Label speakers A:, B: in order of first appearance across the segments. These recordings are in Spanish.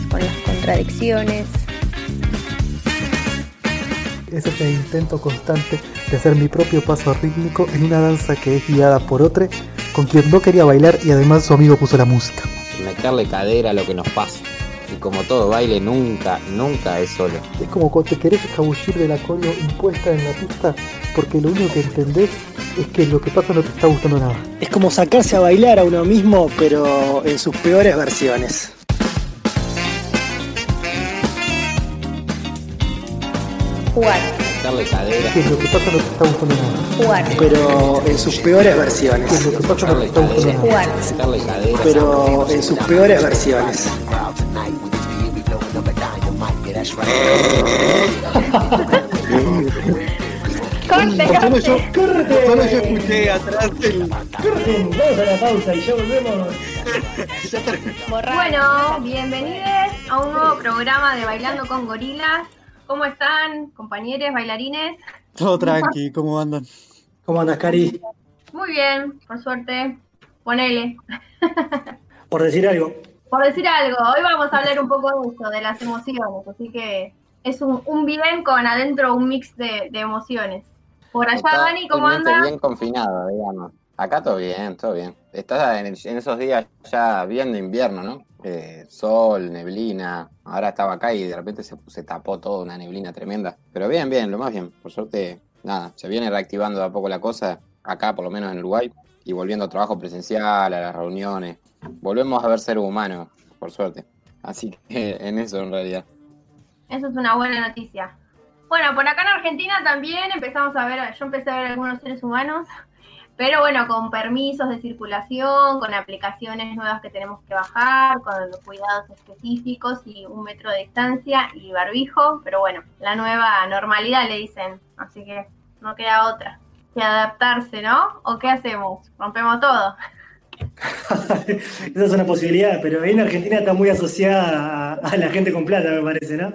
A: con las contradicciones.
B: Ese es el intento constante de hacer mi propio paso rítmico en una danza que es guiada por otro, con quien no quería bailar y además su amigo puso la música.
C: Meterle cadera a lo que nos pasa. Y como todo baile, nunca, nunca es solo.
B: Es como cuando te querés escabullir de la colo impuesta en la pista, porque lo único que entendés es que lo que pasa no te está gustando nada.
D: Es como sacarse a bailar a uno mismo, pero en sus peores versiones.
A: Jugar,
C: Meterle cadera.
B: Que lo que pasa no te está gustando nada.
A: jugar,
D: Pero en sus peores versiones.
B: lo que pasa te está
A: jugar.
C: Meterle cadera.
D: Pero en sus peores versiones.
A: Corte,
E: Solo yo,
A: corte.
E: solo yo escuché atrás el.
D: Vamos a la pausa y ya volvemos.
F: Bueno, bienvenidos a un nuevo programa de Bailando con Gorilas. ¿Cómo están, compañeros bailarines?
E: Todo tranqui, ¿cómo andan?
D: ¿Cómo andas, Cari?
F: Muy bien, por suerte. Ponele.
D: Por decir algo.
F: Por decir algo, hoy vamos a hablar un poco de eso, de las emociones. Así que es un, un bien con adentro un mix de, de emociones. Por allá, Dani, ¿cómo
C: Totalmente
F: anda?
C: bien confinado, digamos. Acá todo bien, todo bien. Estás en, esos días ya bien de invierno, ¿no? Eh, sol, neblina. Ahora estaba acá y de repente se, tapó todo, una neblina tremenda. Pero bien, bien, lo más bien. Por suerte, nada, se viene reactivando de a poco la cosa, acá por lo menos en Uruguay, y volviendo a trabajo presencial, a las reuniones. Volvemos a ver ser humanos, por suerte. Así que en eso en realidad.
F: Eso es una buena noticia. Bueno, por acá en Argentina también empezamos a ver, yo empecé a ver algunos seres humanos, pero bueno, con permisos de circulación, con aplicaciones nuevas que tenemos que bajar, con los cuidados específicos y un metro de distancia y barbijo, pero bueno, la nueva normalidad le dicen, así que no queda otra que adaptarse, ¿no? ¿O qué hacemos? ¿Rompemos todo?
D: Esa es una posibilidad, pero en Argentina está muy asociada a, a la gente con plata, me parece, ¿no?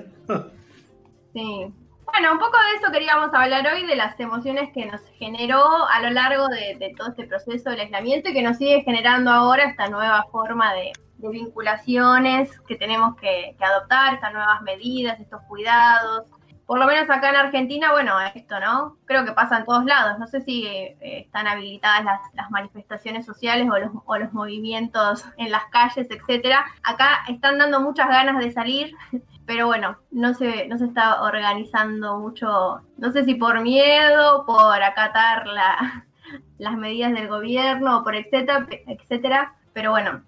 F: Sí. Bueno, un poco de eso queríamos hablar hoy, de las emociones que nos generó a lo largo de, todo este proceso del aislamiento y que nos sigue generando ahora esta nueva forma de, vinculaciones que tenemos que adoptar, estas nuevas medidas, estos cuidados. Por lo menos acá en Argentina, bueno, esto, ¿no? Creo que pasa en todos lados. No sé si eh, están habilitadas las, las manifestaciones sociales o los, o los movimientos en las calles, etcétera. Acá están dando muchas ganas de salir, pero bueno, no se, no se está organizando mucho, no sé si por miedo, por acatar la, las medidas del gobierno, por etcétera, etcétera, pero bueno,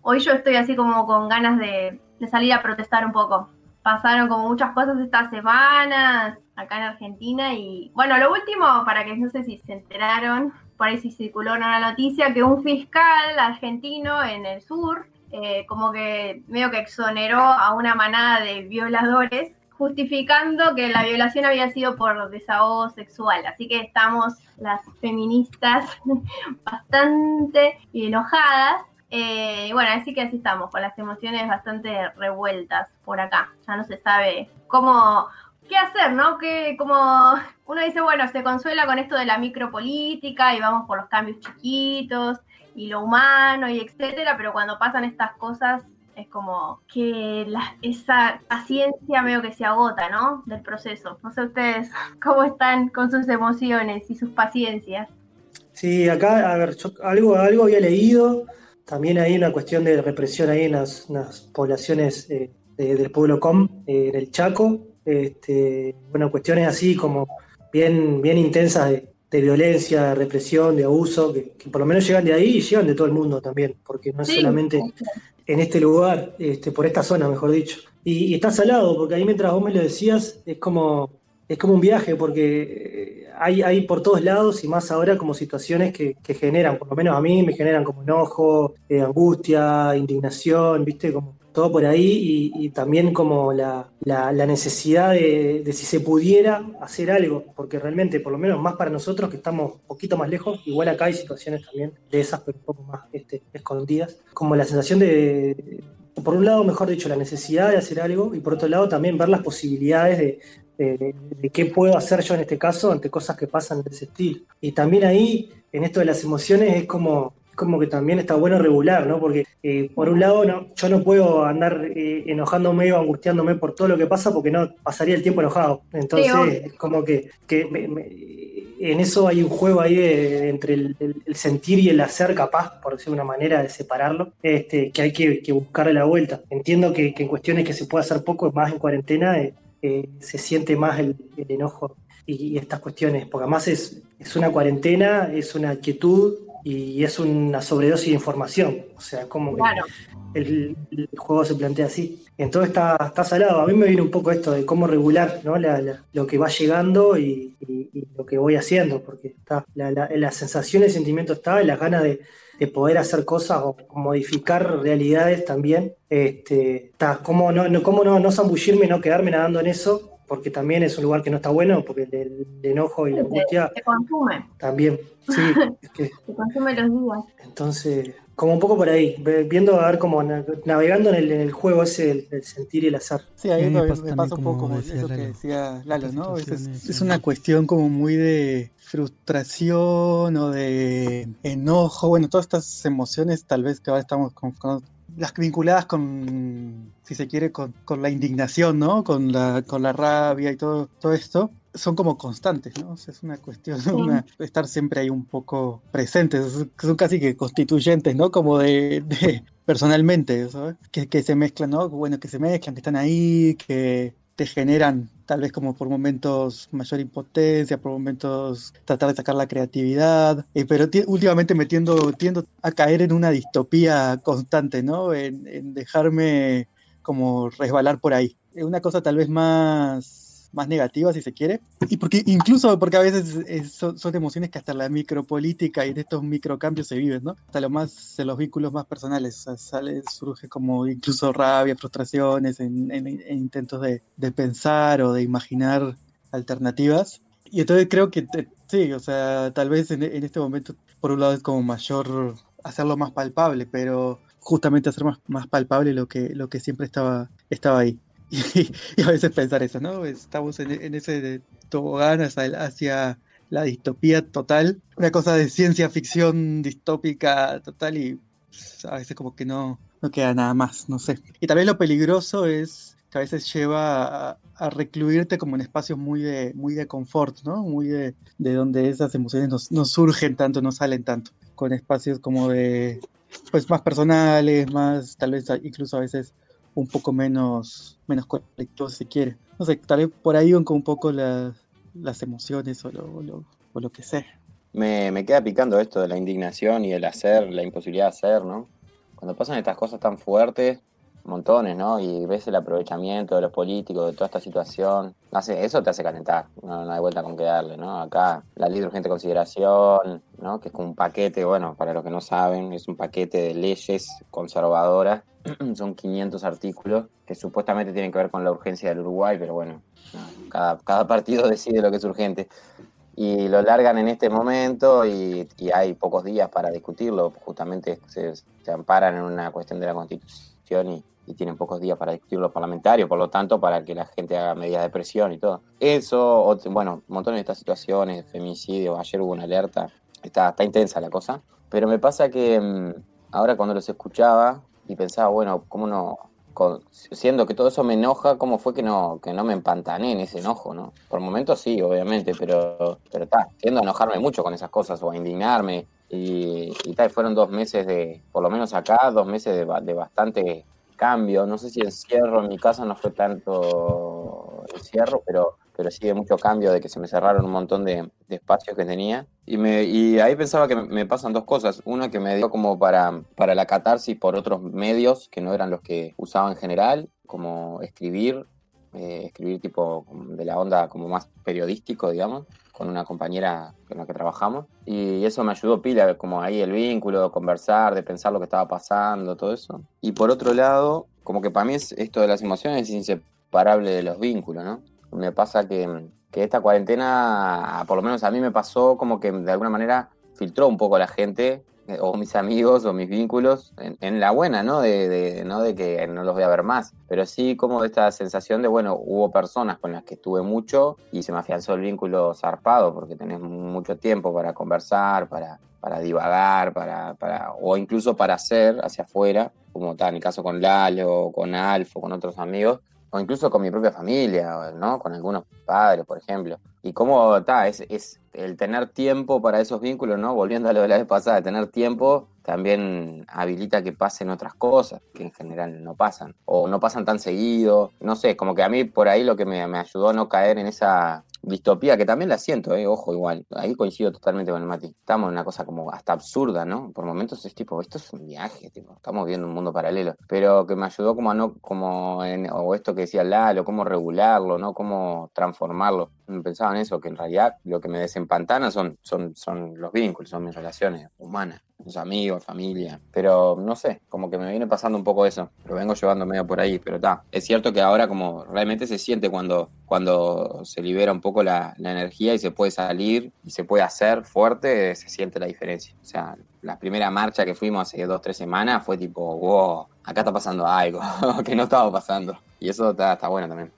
F: hoy yo estoy así como con ganas de salir a protestar un poco. Pasaron como muchas cosas estas semanas acá en Argentina y bueno, lo último, para que no sé si se enteraron, por ahí si circuló una noticia, que un fiscal argentino en el sur eh, como que medio que exoneró a una manada de violadores, justificando que la violación había sido por desahogo sexual. Así que estamos las feministas bastante enojadas. Eh, bueno, así que así estamos, con las emociones bastante revueltas por acá. Ya no se sabe cómo, qué hacer, ¿no? Que como uno dice, bueno, se consuela con esto de la micropolítica y vamos por los cambios chiquitos y lo humano y etcétera, pero cuando pasan estas cosas es como que esa paciencia medio que se agota, ¿no? Del proceso. No sé ustedes cómo están con sus emociones y sus paciencias.
D: Sí, acá, a ver, algo, algo había leído. También hay una cuestión de represión ahí en las, en las poblaciones eh, de- del pueblo Com, eh, en el Chaco. Este, bueno, cuestiones así como bien, bien intensas de, de violencia, de represión, de abuso, que, que por lo menos llegan de ahí y llegan de todo el mundo también, porque no es
F: Sí.
D: solamente en este lugar, este, por esta zona, mejor dicho. Y, y está salado, porque ahí mientras vos me lo decías, es como, es como un viaje, porque eh, hay, hay por todos lados y más ahora como situaciones que, que generan, por lo menos a mí me generan como enojo, eh, angustia, indignación, viste, como todo por ahí y, y también como la, la- la necesidad de, de si se pudiera hacer algo, porque realmente, por lo menos más para nosotros que estamos un poquito más lejos, igual acá hay situaciones también de esas, pero un poco más este, escondidas, como la sensación de, por un lado, mejor dicho, la necesidad de hacer algo y por otro lado también ver las posibilidades de, de- de qué puedo hacer yo en este caso ante cosas que pasan de ese estilo. Y también ahí, en esto de las emociones, es como como que también está bueno regular, ¿no? Porque eh, por un lado no, yo no puedo andar eh, enojándome o angustiándome por todo lo que pasa porque no pasaría el tiempo enojado. Entonces,
F: Sí,
D: es como que, que me- me- en eso hay un juego ahí de- entre el, el- el sentir y el hacer capaz, por decir una manera de separarlo, este, que hay que, que buscarle la vuelta. Entiendo que, que en cuestiones que se puede hacer poco, más en cuarentena, eh, eh, se siente más el, el enojo y, y estas cuestiones, porque además es, es una cuarentena, es una quietud y es una sobredosis de información. O sea, como que el, el juego se plantea así. Entonces está, está salado. A mí me viene un poco esto de cómo regular ¿no? La- la- lo que va llegando y, y- y lo que voy haciendo, porque está la, la, sensación, el sentimiento está, las ganas de, de poder hacer cosas o modificar realidades también. Este, está, cómo no, no, cómo no, no zambullirme, no quedarme nadando en eso, porque también es un lugar que no está bueno, porque el, el enojo y la angustia
F: Te consume,
D: también. Sí, es que
F: te consume los días.
D: entonces, como un poco por ahí, viendo a ver como na- navegando en el, en el juego ese del, del sentir y el azar.
B: Sí, ahí
E: Sí, me pasa
B: me
E: también
B: pasa un poco
E: decía
B: eso que decía Lalo, ¿no? Es una cuestión como muy de frustración o de enojo, bueno, todas estas emociones tal vez que ahora estamos con, con- las vinculadas con, si se quiere, con, con la indignación, ¿no? Con la, con la rabia y todo, todo esto, son como constantes, ¿no? Es una cuestión de estar siempre ahí un poco presentes, son- casi que constituyentes, ¿no? Como de, de- personalmente, ¿sabes? Que, que se mezclan, ¿no? Bueno, que se mezclan, que están ahí, que te generan tal vez como por momentos mayor impotencia, por momentos tratar de sacar la creatividad, eh, pero ti- últimamente me tiendo, tiendo a caer en una distopía constante, ¿no? En dejarme como resbalar por ahí. Eh, Una cosa tal vez más, más negativa, si se quiere. Y porque incluso porque a veces eh, son, son emociones que hasta la micropolítica y de estos microcambios se viven, ¿no? Hasta lo más, en los vínculos más personales. O sea, sale, surge como incluso rabia, frustraciones en, en- en intentos de, de pensar o de imaginar alternativas. Y entonces creo que sí, o sea, tal vez en, en este momento, por un lado, es como mayor hacerlo más palpable, pero justamente hacer más, más palpable lo que, lo que siempre estaba, estaba ahí. Y, y a veces pensar eso, ¿no? Estamos en, en ese tobogán hacia, hacia la distopía total, una cosa de ciencia ficción distópica total y a veces como que no, no queda nada más, no sé. Y también lo peligroso es que a veces lleva a, a recluirte como en espacios muy de, muy de confort, ¿no? Muy de, de donde esas emociones no, no surgen tanto, no salen tanto, con espacios como de, pues más personales, más, tal vez incluso a veces un poco menos, menos colectivos si quiere. No sé, tal vez por ahí con un poco la- las emociones o lo, o lo, o lo que sea.
C: Me, me queda picando esto de la indignación y el hacer, la imposibilidad de hacer, ¿no? Cuando pasan estas cosas tan fuertes, montones, ¿no? Y ves el aprovechamiento de los políticos, de toda esta situación, hace, eso te hace calentar, no, hay vuelta con qué darle, ¿no? Acá la ley de urgente consideración, ¿no? Que es como un paquete, bueno, para los que no saben, es un paquete de leyes conservadoras, son 500 artículos que supuestamente tienen que ver con la urgencia del Uruguay, pero bueno, no, cada, partido decide lo que es urgente y lo largan en este momento y, y hay pocos días para discutirlo. Justamente se amparan en una cuestión de la Constitución y, y tienen pocos días para discutir los parlamentarios, por lo tanto, para que la gente haga medidas de presión y todo. Eso, bueno, montones de estas situaciones, femicidios, ayer hubo una alerta, está, está intensa la cosa, pero me pasa que mm, ahora cuando los escuchaba y pensaba, bueno, ¿cómo no? siendo que todo eso me enoja, ¿cómo fue que no, que no me empantané en ese enojo, no? Por momentos sí, obviamente, pero pero está, tiendo a enojarme mucho con esas cosas o a indignarme. Y, y tal, fueron dos meses de, por lo menos acá, dos meses de, de bastante cambio. No sé si encierro en mi casa no fue tanto encierro, pero, pero sí de mucho cambio, de que se me cerraron un montón de, de espacios que tenía. Y, me, y ahí pensaba que me, pasan dos cosas. Una que me dio como para, para la catarsis por otros medios que no eran los que usaba en general, como escribir, eh, escribir tipo de la onda como más periodístico, digamos, con una compañera con la que trabajamos. Y eso me ayudó pila, como ahí el vínculo, de conversar, de pensar lo que estaba pasando, todo eso. Y por otro lado, como que para mí es, esto de las emociones es inseparable de los vínculos, ¿no? Me pasa que, que esta cuarentena, por lo menos a mí me pasó como que de alguna manera filtró un poco a la gente eh, o mis amigos o mis vínculos, en, la buena, ¿no? De, de- no de que no los voy a ver más, pero sí como esta sensación de, bueno, hubo personas con las que estuve mucho y se me afianzó el vínculo zarpado, porque tenés mucho tiempo para conversar, para, para divagar, para, para, o incluso para hacer hacia afuera, como está en mi caso con Lalo, con Alfo, con otros amigos, o incluso con mi propia familia, ¿no? Con algunos padres, por ejemplo. Y cómo está, es, es el tener tiempo para esos vínculos, ¿no? Volviendo a lo de la vez pasada, tener tiempo también habilita que pasen otras cosas que en general no pasan, o no pasan tan seguido, no sé, como que a mí por ahí lo que me, me ayudó a no caer en esa distopía, que también la siento, eh, ojo, igual, ahí coincido totalmente con el Mati, estamos en una cosa como hasta absurda, ¿no? Por momentos es tipo, esto es un viaje, tipo, estamos viendo un mundo paralelo, pero que me ayudó como a no, como en, o esto que decía Lalo, cómo regularlo, ¿no? Cómo transformarlo. Pensaba en eso, que en realidad lo que me desempantana son, son, son los vínculos, son mis relaciones humanas, los amigos, familia, pero no sé, como que me viene pasando un poco eso, lo vengo llevando medio por ahí, pero está, es cierto que ahora como realmente se siente cuando, cuando se libera un poco la, la energía y se puede salir y se puede hacer fuerte, se siente la diferencia. O sea, la primera marcha que fuimos hace dos, tres semanas fue tipo, wow, acá está pasando algo que no estaba pasando. Y eso está, está bueno también.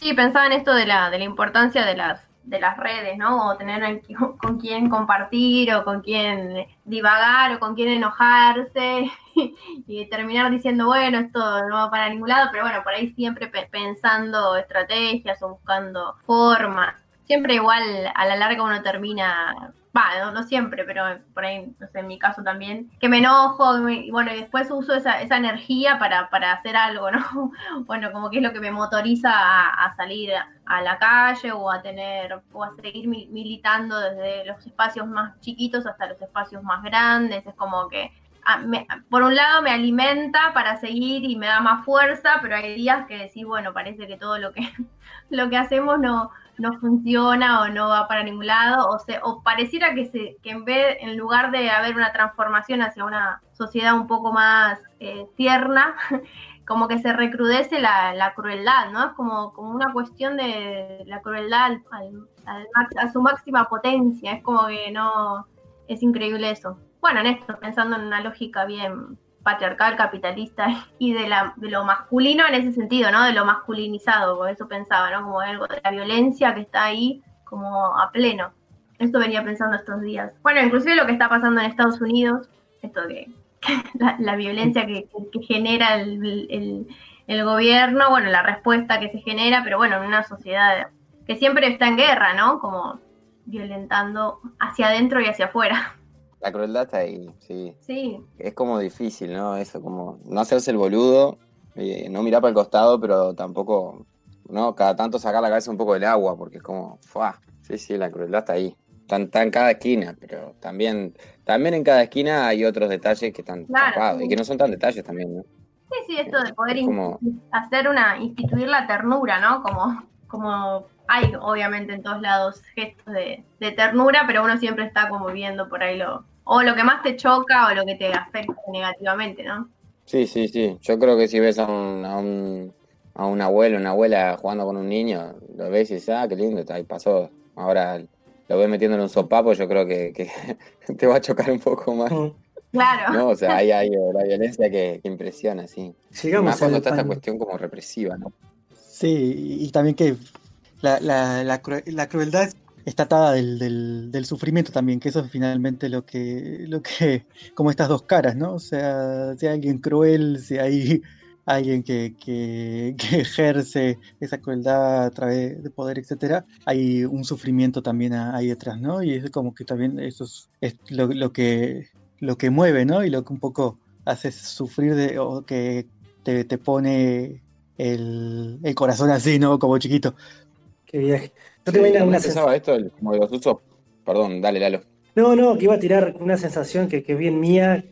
F: Sí, pensaba en esto de la, de la importancia de las, de las redes, ¿no? O tener en- con quién compartir, o con quién divagar, o con quién enojarse, y terminar diciendo, bueno, esto no va para ningún lado, pero bueno, por ahí siempre pe- pensando estrategias o buscando formas. Siempre igual, a la larga uno termina, va, no, siempre, pero por ahí, no sé, en mi caso también, que me enojo, y bueno, y después uso esa, esa energía para, para hacer algo, ¿no? bueno, como que es lo que me motoriza a, salir a, la calle o a tener, o a seguir mi- militando desde los espacios más chiquitos hasta los espacios más grandes, es como que a- me- por un lado me alimenta para seguir y me da más fuerza, pero hay días que decís, bueno, parece que todo lo que, lo que hacemos no, no funciona o no va para ningún lado, o, se, o pareciera que, se, que en vez, en lugar de haber una transformación hacia una sociedad un poco más eh, tierna, como que se recrudece la, la crueldad, ¿no? Es como, como una cuestión de la crueldad al- al- al a su máxima potencia, es como que no, es increíble eso. Bueno, en esto, pensando en una lógica bien patriarcal, capitalista y de, la, de lo masculino en ese sentido, ¿no? De lo masculinizado, por eso pensaba, ¿no? Como algo de la violencia que está ahí como a pleno. Esto venía pensando estos días. Bueno, inclusive lo que está pasando en Estados Unidos, esto de la, violencia que, genera el, el- el gobierno, bueno, la respuesta que se genera, pero bueno, en una sociedad que siempre está en guerra, ¿no? Como violentando hacia adentro y hacia afuera.
C: La crueldad está ahí, sí.
F: Sí,
C: Es como difícil, ¿no? Eso, como no hacerse el boludo, eh, no mirar para el costado, pero tampoco, ¿no? Cada tanto sacar la cabeza un poco del agua, porque es como, ¡fua! Sí, sí, la crueldad está ahí. Está, está en cada esquina, pero también, también en cada esquina hay otros detalles que están
F: Claro,
C: tapados
F: sí.
C: y que no son tan detalles también, ¿no?
F: sí, sí, esto de poder
C: Es como-
F: institu- hacer una, instituir la ternura, ¿no? Como, como hay obviamente en todos lados gestos de, de ternura, pero uno siempre está como viendo por ahí lo, o lo que más te choca o lo que te afecta negativamente, ¿no?
C: Sí, sí, sí. Yo creo que si ves a un, a un, a un abuelo, una abuela jugando con un niño, lo ves y dices, ah, qué lindo, ahí pasó. Ahora lo ves metiéndole un sopapo, yo creo que, que te va a chocar un poco más.
D: Mm.
F: Claro.
C: ¿no? O sea, ahí hay la violencia que, que impresiona, sí. Más cuando está esta cuestión como represiva, ¿no?
B: Sí, y también que la, la, la, cru- la crueldad está atada del, del, sufrimiento también, que eso es finalmente lo que, lo que, como estas dos caras, ¿no? O sea, si hay alguien cruel, si hay alguien que, que, ejerce esa crueldad a través de poder, etcétera, hay un sufrimiento también ahí detrás, ¿no? Y es como que también eso es, es lo, lo que lo que mueve, ¿no? Y lo que un poco hace sufrir de, o que te, te pone el, el corazón así, ¿no? Como chiquito.
D: Qué viaje. No te imaginas una
C: pensaba esto el- como de los usos. Perdón, dale, Lalo.
D: No, no, que iba a tirar una sensación que, que es bien mía,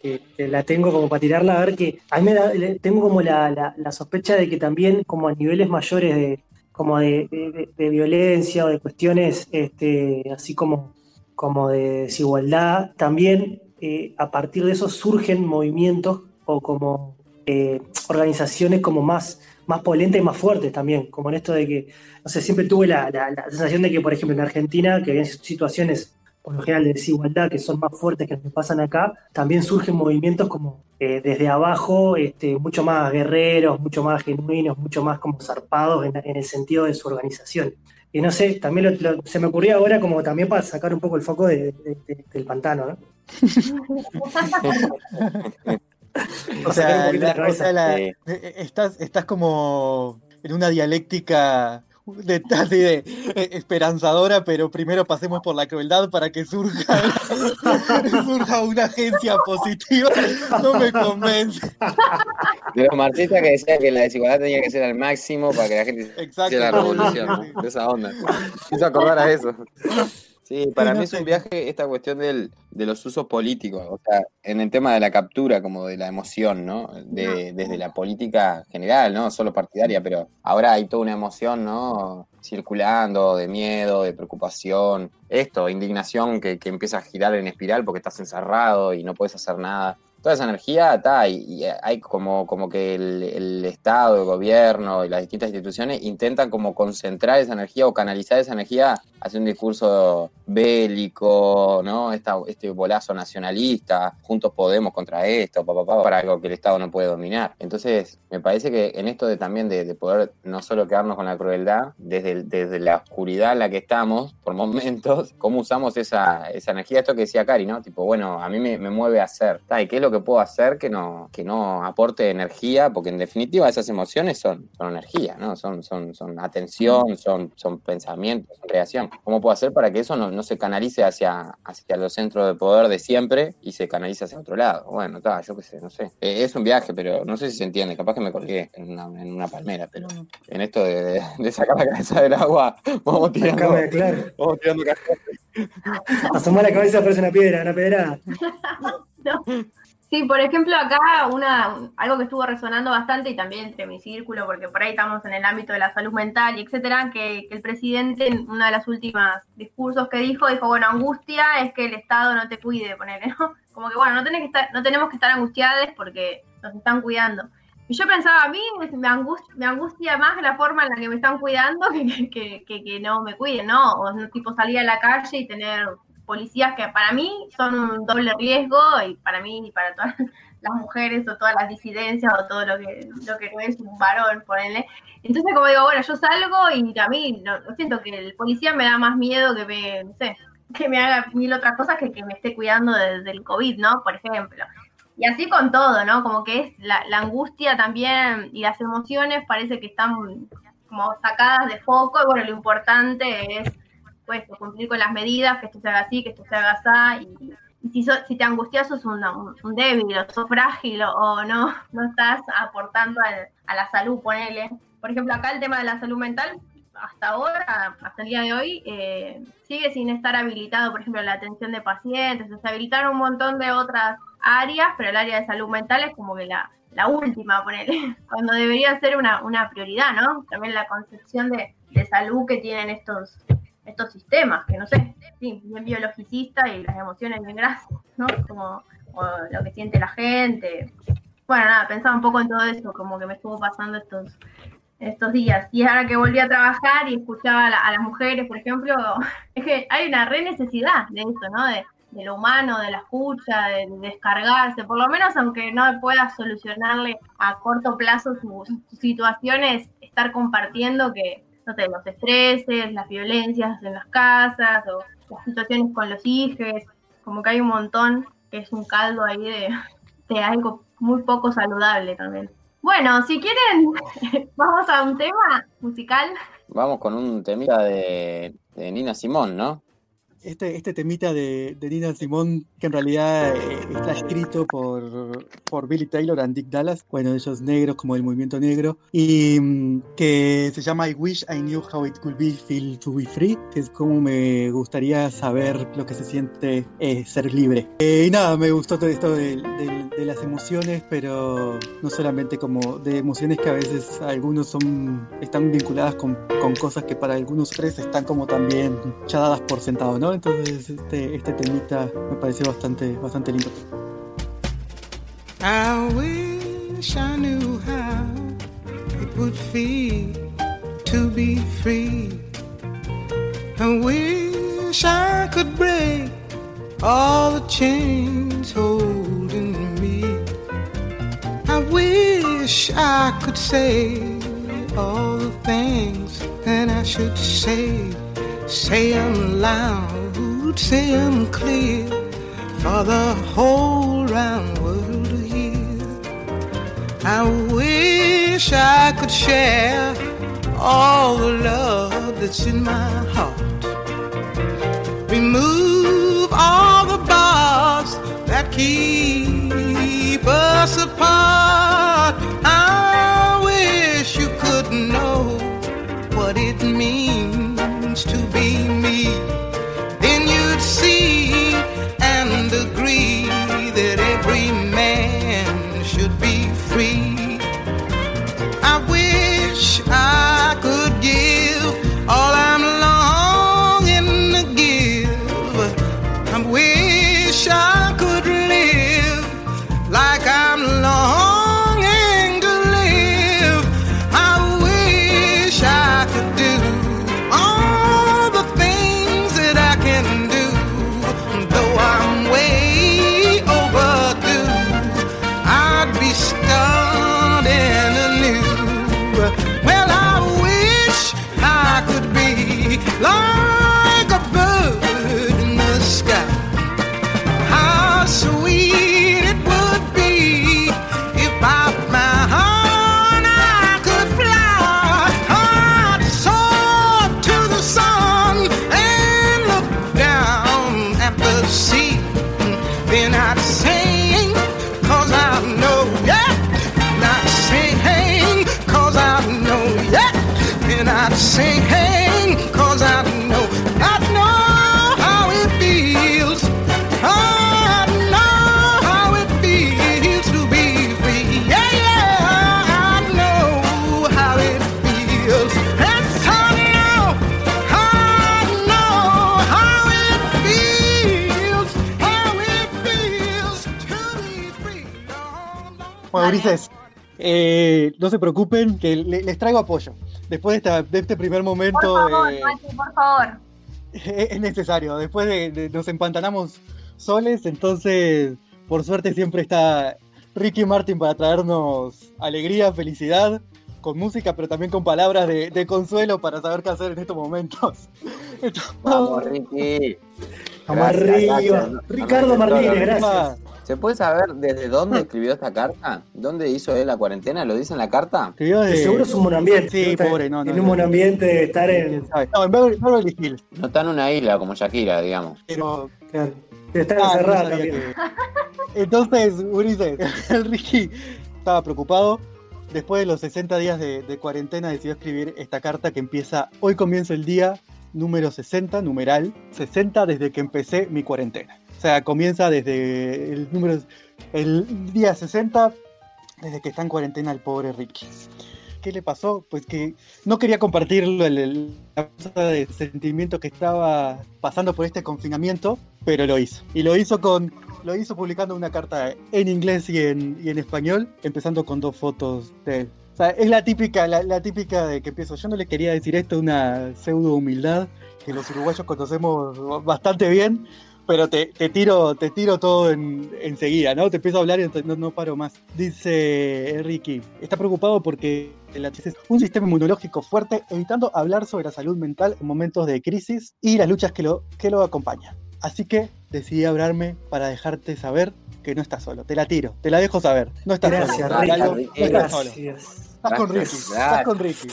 D: que, que la tengo como para tirarla, a ver que a mí me da- tengo como la, la- la sospecha de que también como a niveles mayores de como de- de violencia o de cuestiones este, así como, como de desigualdad, también eh, a partir de eso surgen movimientos o como eh, organizaciones como más, más polentes y más fuertes también, como en esto de que, no sé, siempre tuve la, la- la sensación de que, por ejemplo, en Argentina, que había situaciones por lo general de desigualdad, que son más fuertes que los que pasan acá, también surgen movimientos como eh, desde abajo, este, mucho más guerreros, mucho más genuinos, mucho más como zarpados en, en el sentido de su organización. Y no sé, también lo- lo- se me ocurría ahora como también para sacar un poco el foco de- de- de- del pantano, ¿no?
B: O sea,
D: la
B: la- o sea, la- eh, eh, estás, estás como en una dialéctica de, así de eh, esperanzadora, pero primero pasemos por la crueldad para que surja, surja una agencia positiva. No me convence.
C: De los marxistas que decían que la desigualdad tenía que ser al máximo para que la gente
B: Exacto.
C: hiciera la revolución. De esa onda. Hizo acordar a eso. Sí, para
B: Sí, no
C: mí es
B: sé.
C: un viaje esta cuestión del, de los usos políticos, o sea, en el tema de la captura, como de la emoción, ¿no? De, desde la política general, ¿no? Solo partidaria, pero ahora hay toda una emoción, ¿no? Circulando de miedo, de preocupación, esto, indignación que, que empieza a girar en espiral porque estás encerrado y no puedes hacer nada. Toda esa energía está y, y hay como, como que el, el Estado, el gobierno y las distintas instituciones intentan como concentrar esa energía o canalizar esa energía hacia un discurso bélico, ¿no? Esta, este bolazo nacionalista, juntos podemos contra esto, pa, pa, pa, para algo que el Estado no puede dominar. Entonces, me parece que en esto de también de, de poder no solo quedarnos con la crueldad, desde, el- desde la oscuridad en la que estamos, por momentos, cómo usamos esa, esa energía, esto que decía Cari, ¿no? Tipo, bueno, a mí me, me mueve a hacer. ¿y qué es lo que puedo hacer que no, que no aporte energía? Porque en definitiva esas emociones son, son energía, ¿no? Son, son, son atención, son, son pensamientos, son creación. ¿Cómo puedo hacer para que eso no, no se canalice hacia, hacia los centros de poder de siempre y se canalice hacia otro lado? Bueno, está, yo qué sé, no sé. Eh, es un viaje, pero no sé si se entiende. Capaz que me colgué en una, en una palmera, pero en esto de, de- de sacar la cabeza del agua, vamos tirando,
D: me- claro.
C: vamos tirando.
D: Asomar la cabeza parece una piedra, una pedrada.
F: Sí, por ejemplo, acá una, algo que estuvo resonando bastante y también entre mi círculo, porque por ahí estamos en el ámbito de la salud mental y etcétera, que, el presidente en una de las últimas discursos que dijo, dijo, bueno, angustia es que el Estado no te cuide, ponele, ¿no? Como que bueno, no tenés que estar, no tenemos que estar angustiados porque nos están cuidando. Y yo pensaba, a mí me angustia, me angustia más la forma en la que me están cuidando que, que, que, que no me cuiden, ¿no? O tipo salir a la calle y tener policías que para mí son un doble riesgo y para mí y para todas las mujeres o todas las disidencias o todo lo que, lo que es un varón, ponele. Entonces como digo, bueno, yo salgo y a mí no, siento que el policía me da más miedo que me, no sé, que me haga mil otras cosas que que me esté cuidando desde el COVID, ¿no? Por ejemplo. Y así con todo, ¿no? Como que es la, la angustia también y las emociones parece que están como sacadas de foco y bueno, lo importante es cumplir con las medidas, que esto se haga así, que esto se haga así, y, si, so, si te angustias sos un, un, débil, o sos frágil, o, o no, no estás aportando a la salud, ponele. Por ejemplo, acá el tema de la salud mental, hasta ahora, hasta el día de hoy, eh, sigue sin estar habilitado, por ejemplo, la atención de pacientes, se habilitaron un montón de otras áreas, pero el área de salud mental es como que la, última, ponele, cuando debería ser una, prioridad, ¿no? También la concepción de salud que tienen estos estos sistemas, que no sé, bien biologicista y las emociones bien grasas, ¿no? Como lo que siente la gente. Bueno, nada, pensaba un poco en todo eso, como que me estuvo pasando estos, estos días. Y ahora que volví a trabajar y escuchaba a, la, a las mujeres, por ejemplo, es que hay una re necesidad de eso, ¿no? De, de lo humano, de la escucha, de, de, descargarse, por lo menos aunque no pueda solucionarle a corto plazo sus su situaciones, estar compartiendo que, no sé, los estreses, las violencias en las casas o las situaciones con los hijos, como que hay un montón que es un caldo ahí de, de algo muy poco saludable también. Bueno, si quieren, vamos a un tema musical.
C: Vamos con un temita de, de Nina Simón, ¿no?
B: Este, este temita de, de, Nina Simón, que en realidad eh, está escrito por, por Billy Taylor and Dick Dallas, bueno, ellos negros como el movimiento negro, y mm, que se llama I Wish I Knew How It Could Be Feel to Be Free, que es como me gustaría saber lo que se siente eh, ser libre. Eh, y nada, me gustó todo esto de, de, de, las emociones, pero no solamente como de emociones que a veces algunos son, están vinculadas con, con cosas que para algunos tres están como también ya dadas por sentado, ¿no? Entonces este, este temita me pareció bastante, bastante lindo.
G: I wish I knew how it would feel to be free. I wish I could break all the chains holding me. I wish I could say all the things that I should say. Say them loud, say them clear for the whole round world to hear. I wish I could share all the love that's in my heart. Remove all the bars that keep us apart.
B: Ulises, eh, no se preocupen, que le- les traigo apoyo. Después de, esta- de este primer momento
F: Por favor,
B: eh,
F: Mati, por favor.
B: es necesario. Después de, de- nos empantanamos soles, entonces por suerte siempre está Ricky Martin para traernos alegría, felicidad, con música, pero también con palabras de, de consuelo para saber qué hacer en estos momentos. Entonces,
C: Vamos, Ricky.
D: Vamos arriba. Ricardo Martínez, gracias.
C: ¿Se puede saber desde dónde escribió esta carta? ¿Dónde hizo él la cuarentena? ¿Lo dice en la carta?
B: escribió
D: Que
B: de-
D: seguro es un monoambiente.
B: Sí,
D: ¿no? Está
B: pobre, no, no,
D: En
B: no.
D: un monoambiente de estar en.
B: No, en Beverly, Hills,
C: No está en una isla como Shakira, digamos.
B: pero
D: Claro, estar
B: Ah, no
D: encerrado
B: sabía
D: también.
B: que- Entonces, Ulises, el Ricky estaba preocupado. Después de los 60 días de, de cuarentena decidió escribir esta carta que empieza, hoy comienzo el día número 60, numeral, 60 desde que empecé mi cuarentena. O sea, comienza desde el número, el día 60, desde que está en cuarentena el pobre Ricky. ¿Qué le pasó? Pues que no quería compartirlo, el, el- la cosa de sentimiento que estaba pasando por este confinamiento, pero lo hizo. Y lo hizo con lo hizo publicando una carta en inglés y en, y en español, empezando con dos fotos de él. O sea, es la típica, la, la típica de que empiezo. Yo no le quería decir esto, una pseudo humildad que los uruguayos conocemos bastante bien, pero te, te tiro, te tiro todo en- enseguida, ¿no? Te empiezo a hablar y no, no paro más. Dice Ricky, está preocupado porque la es un sistema inmunológico fuerte, evitando hablar sobre la salud mental en momentos de crisis y las luchas que lo, que lo acompañan. Así que decidí hablarme para dejarte saber que no estás solo. Te la tiro, te la dejo saber. No estás
D: Gracias,
B: solo.
C: Ricky.
B: Lalo,
C: Ricky.
B: no estás solo. Estás con Ricky. Estás con Ricky.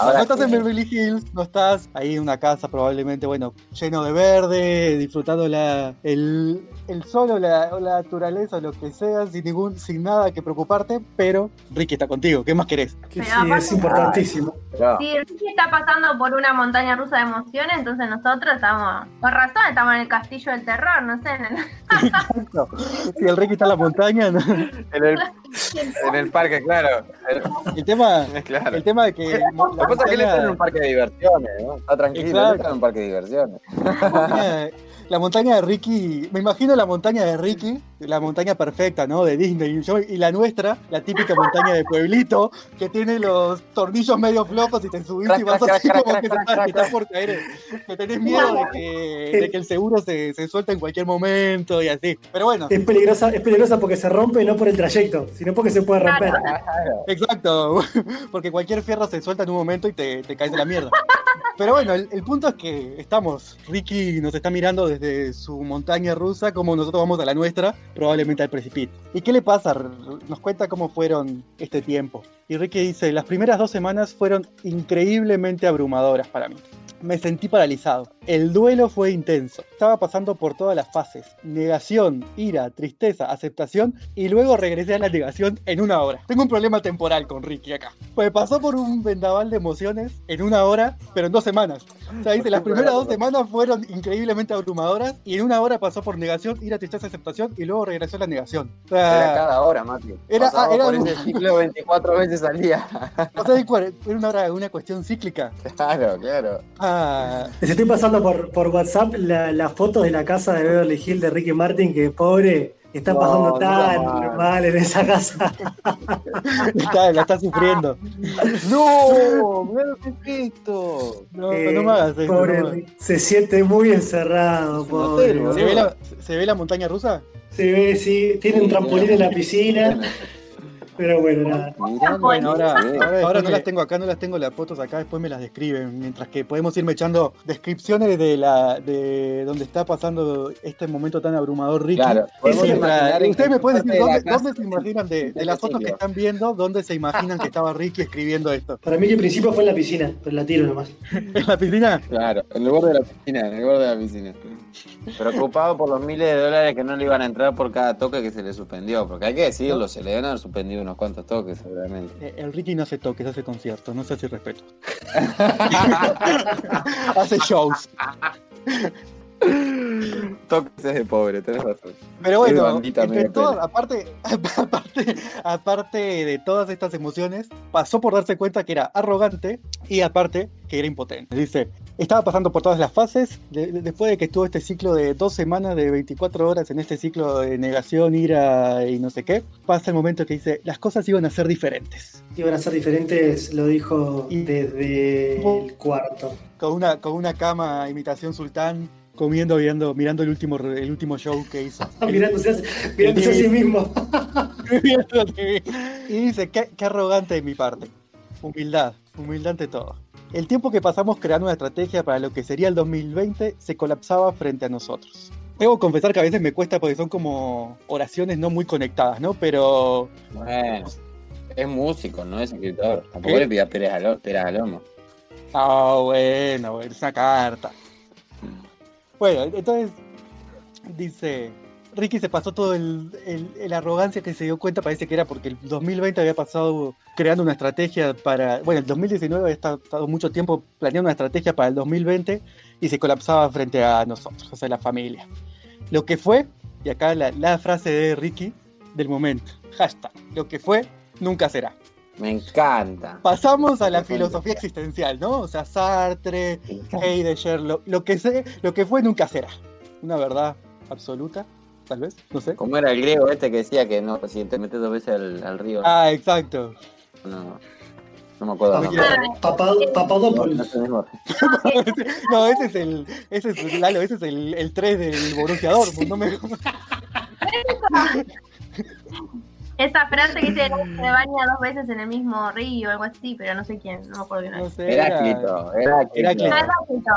C: Ahora
B: no estás en
C: sí.
B: Beverly Hills, no estás ahí en una casa probablemente, bueno, lleno de verde, disfrutando la, el, el sol o la, o la naturaleza o lo que sea, sin ningún, sin nada que preocuparte, pero Ricky está contigo, ¿qué más querés?
D: Que sí,
F: aparte-
D: es importantísimo.
C: Pero-
F: Si Ricky está pasando por una montaña rusa de emociones, entonces nosotros estamos, por razón, estamos en el castillo del terror, no sé. En el...
B: Exacto. El Ricky está en la montaña, ¿no?
C: En el, en el parque, claro. El,
B: el tema,
C: claro.
B: el tema de que
C: Lo que pasa es que él está en un parque de diversiones, ¿no? Está tranquilo, él está en un parque de diversiones.
B: La montaña de- Ricky, me imagino la montaña de Ricky, la montaña perfecta, ¿no? De Disney. Yo- y la nuestra, la típica montaña de pueblito, que tiene los tornillos medio flojos y te subís
C: Crac,
B: y vas
C: crac,
B: así
C: crac,
B: como
C: crac,
B: que,
C: crac,
B: estás,
C: crac,
B: que estás por caer, que tenés miedo de que, de que el seguro se, se suelta en cualquier momento y así. Pero bueno,
D: Es peligrosa, es peligrosa porque se rompe no por el trayecto, sino porque se puede romper.
B: Exacto, porque cualquier fierro se suelta en un momento y te, te caes de la mierda. Pero bueno, el, punto es que estamos, Ricky nos está mirando desde su montaña rusa como nosotros vamos a la nuestra, probablemente al precipicio. ¿Y qué le pasa? Nos cuenta cómo fueron este tiempo. Y Ricky dice, las primeras dos semanas fueron increíblemente abrumadoras para mí. Me sentí paralizado. El duelo fue intenso. Estaba pasando por todas las fases. Negación, ira, tristeza, aceptación y luego regresé a la negación en una hora. Tengo un problema temporal con Ricky acá. Pues pasó por un vendaval de emociones en una hora, pero en dos semanas. O sea, dice, las primeras dos semanas fueron increíblemente abrumadoras y en una hora pasó por negación, ira, tristeza, aceptación y luego regresó a la negación. O
C: Era
B: sea,
C: cada hora, Mati.
B: Era- ah, era
C: por
B: un-
C: ese ciclo 24 veces al día.
B: o sea, era una, hora- una cuestión cíclica.
C: Claro, claro.
B: Ah,
D: estoy pasando por, por WhatsApp la- las fotos de la casa de Beverly Hills de Ricky Martin, que pobre, está
C: No,
D: pasando
C: no
D: tan
C: mal.
D: mal en esa casa.
B: está, la está sufriendo.
C: ¡No! ¡Mira lo que es esto!
B: No,
D: Eh,
B: no me hagas eso.
D: pobre
B: no me-.
D: Se siente muy encerrado, pobre.
B: ¿Se ve, la, ¿Se ve la montaña rusa?
D: Se ve, sí, tiene un trampolín en la piscina, pero bueno, nada.
C: Mirá,
B: Bueno, ahora, ahora, no las tengo acá, no las tengo las fotos acá, después me las describen. Mientras que podemos irme echando descripciones de la de donde está pasando este momento tan abrumador, Ricky.
C: Claro,
B: Ustedes me pueden decir dónde, se imaginan de, las fotos que están viendo, dónde se imaginan que estaba Ricky escribiendo esto.
D: Para mí que el principio fue en la piscina, pero la tiro nomás.
B: ¿En la piscina?
C: Claro, en el borde de la piscina, en el borde de la piscina. Preocupado por los miles de dólares que no le iban a entrar por cada toque que se le suspendió. Porque hay que decirlo, se le deben haber suspendido unos cuantos toques, seguramente.
B: Eh, El Ricky no hace toques, hace conciertos, no se hace respeto. hace shows.
C: toques es de pobre, tenés razón.
B: Pero bueno, entre todo- aparte, aparte, aparte de todas estas emociones, pasó por darse cuenta que era arrogante y aparte que era impotente. Dice, estaba pasando por todas las fases, de- de- después de que estuvo este ciclo de dos semanas de 24 horas en este ciclo de negación, ira y no sé qué, pasa el momento que dice, las cosas iban a ser diferentes.
D: Iban a ser diferentes, lo dijo
B: Y-
D: desde el cuarto.
B: Con una, con una cama imitación sultán, comiendo, viendo, mirando el último, re- el último show que hizo.
D: Mirándose, a- mirándose a sí mismo.
B: y dice, qué, qué arrogante de mi parte. Humildad, humildad ante todo. El tiempo que pasamos creando una estrategia para lo que sería el 2020 se colapsaba frente a nosotros. Debo confesar que a veces me cuesta porque son como oraciones no muy conectadas, ¿no? Pero
C: Bueno, es músico, no es escritor. Tampoco
B: ¿Qué?
C: le pida peras al, lo- peras al lomo.
B: Ah, bueno, bueno, es una carta. Bueno, entonces dice, Ricky se pasó todo el, el- arrogancia que se dio cuenta, parece que era porque el 2020 había pasado creando una estrategia para, bueno, el 2019 había estado, estado mucho tiempo planeando una estrategia para el 2020 y se colapsaba frente a nosotros, o sea, la familia. Lo que fue, y acá la, la frase de Ricky del momento, hashtag, lo que fue, nunca será.
C: Me encanta.
B: Pasamos a la filosofía existencial, ¿no? O sea, Sartre, Heidegger, lo, lo que sé, lo que fue nunca será. Una verdad absoluta, tal vez, no sé.
C: Como era el griego este que decía que no, si te metes dos veces al, al río,
B: Ah, exacto.
C: no, no me acuerdo. No,
D: Papadopoulos.
C: No,
B: ese es el, ese es, Lalo, ese es el, el 3 del Borussia Dortmund, no me
F: Esa frase que dice se baña dos veces en el mismo río o algo así, pero no sé quién, no me acuerdo bien.
B: no sé. era-
C: Heráclito, Heráclito.
B: Heráclito.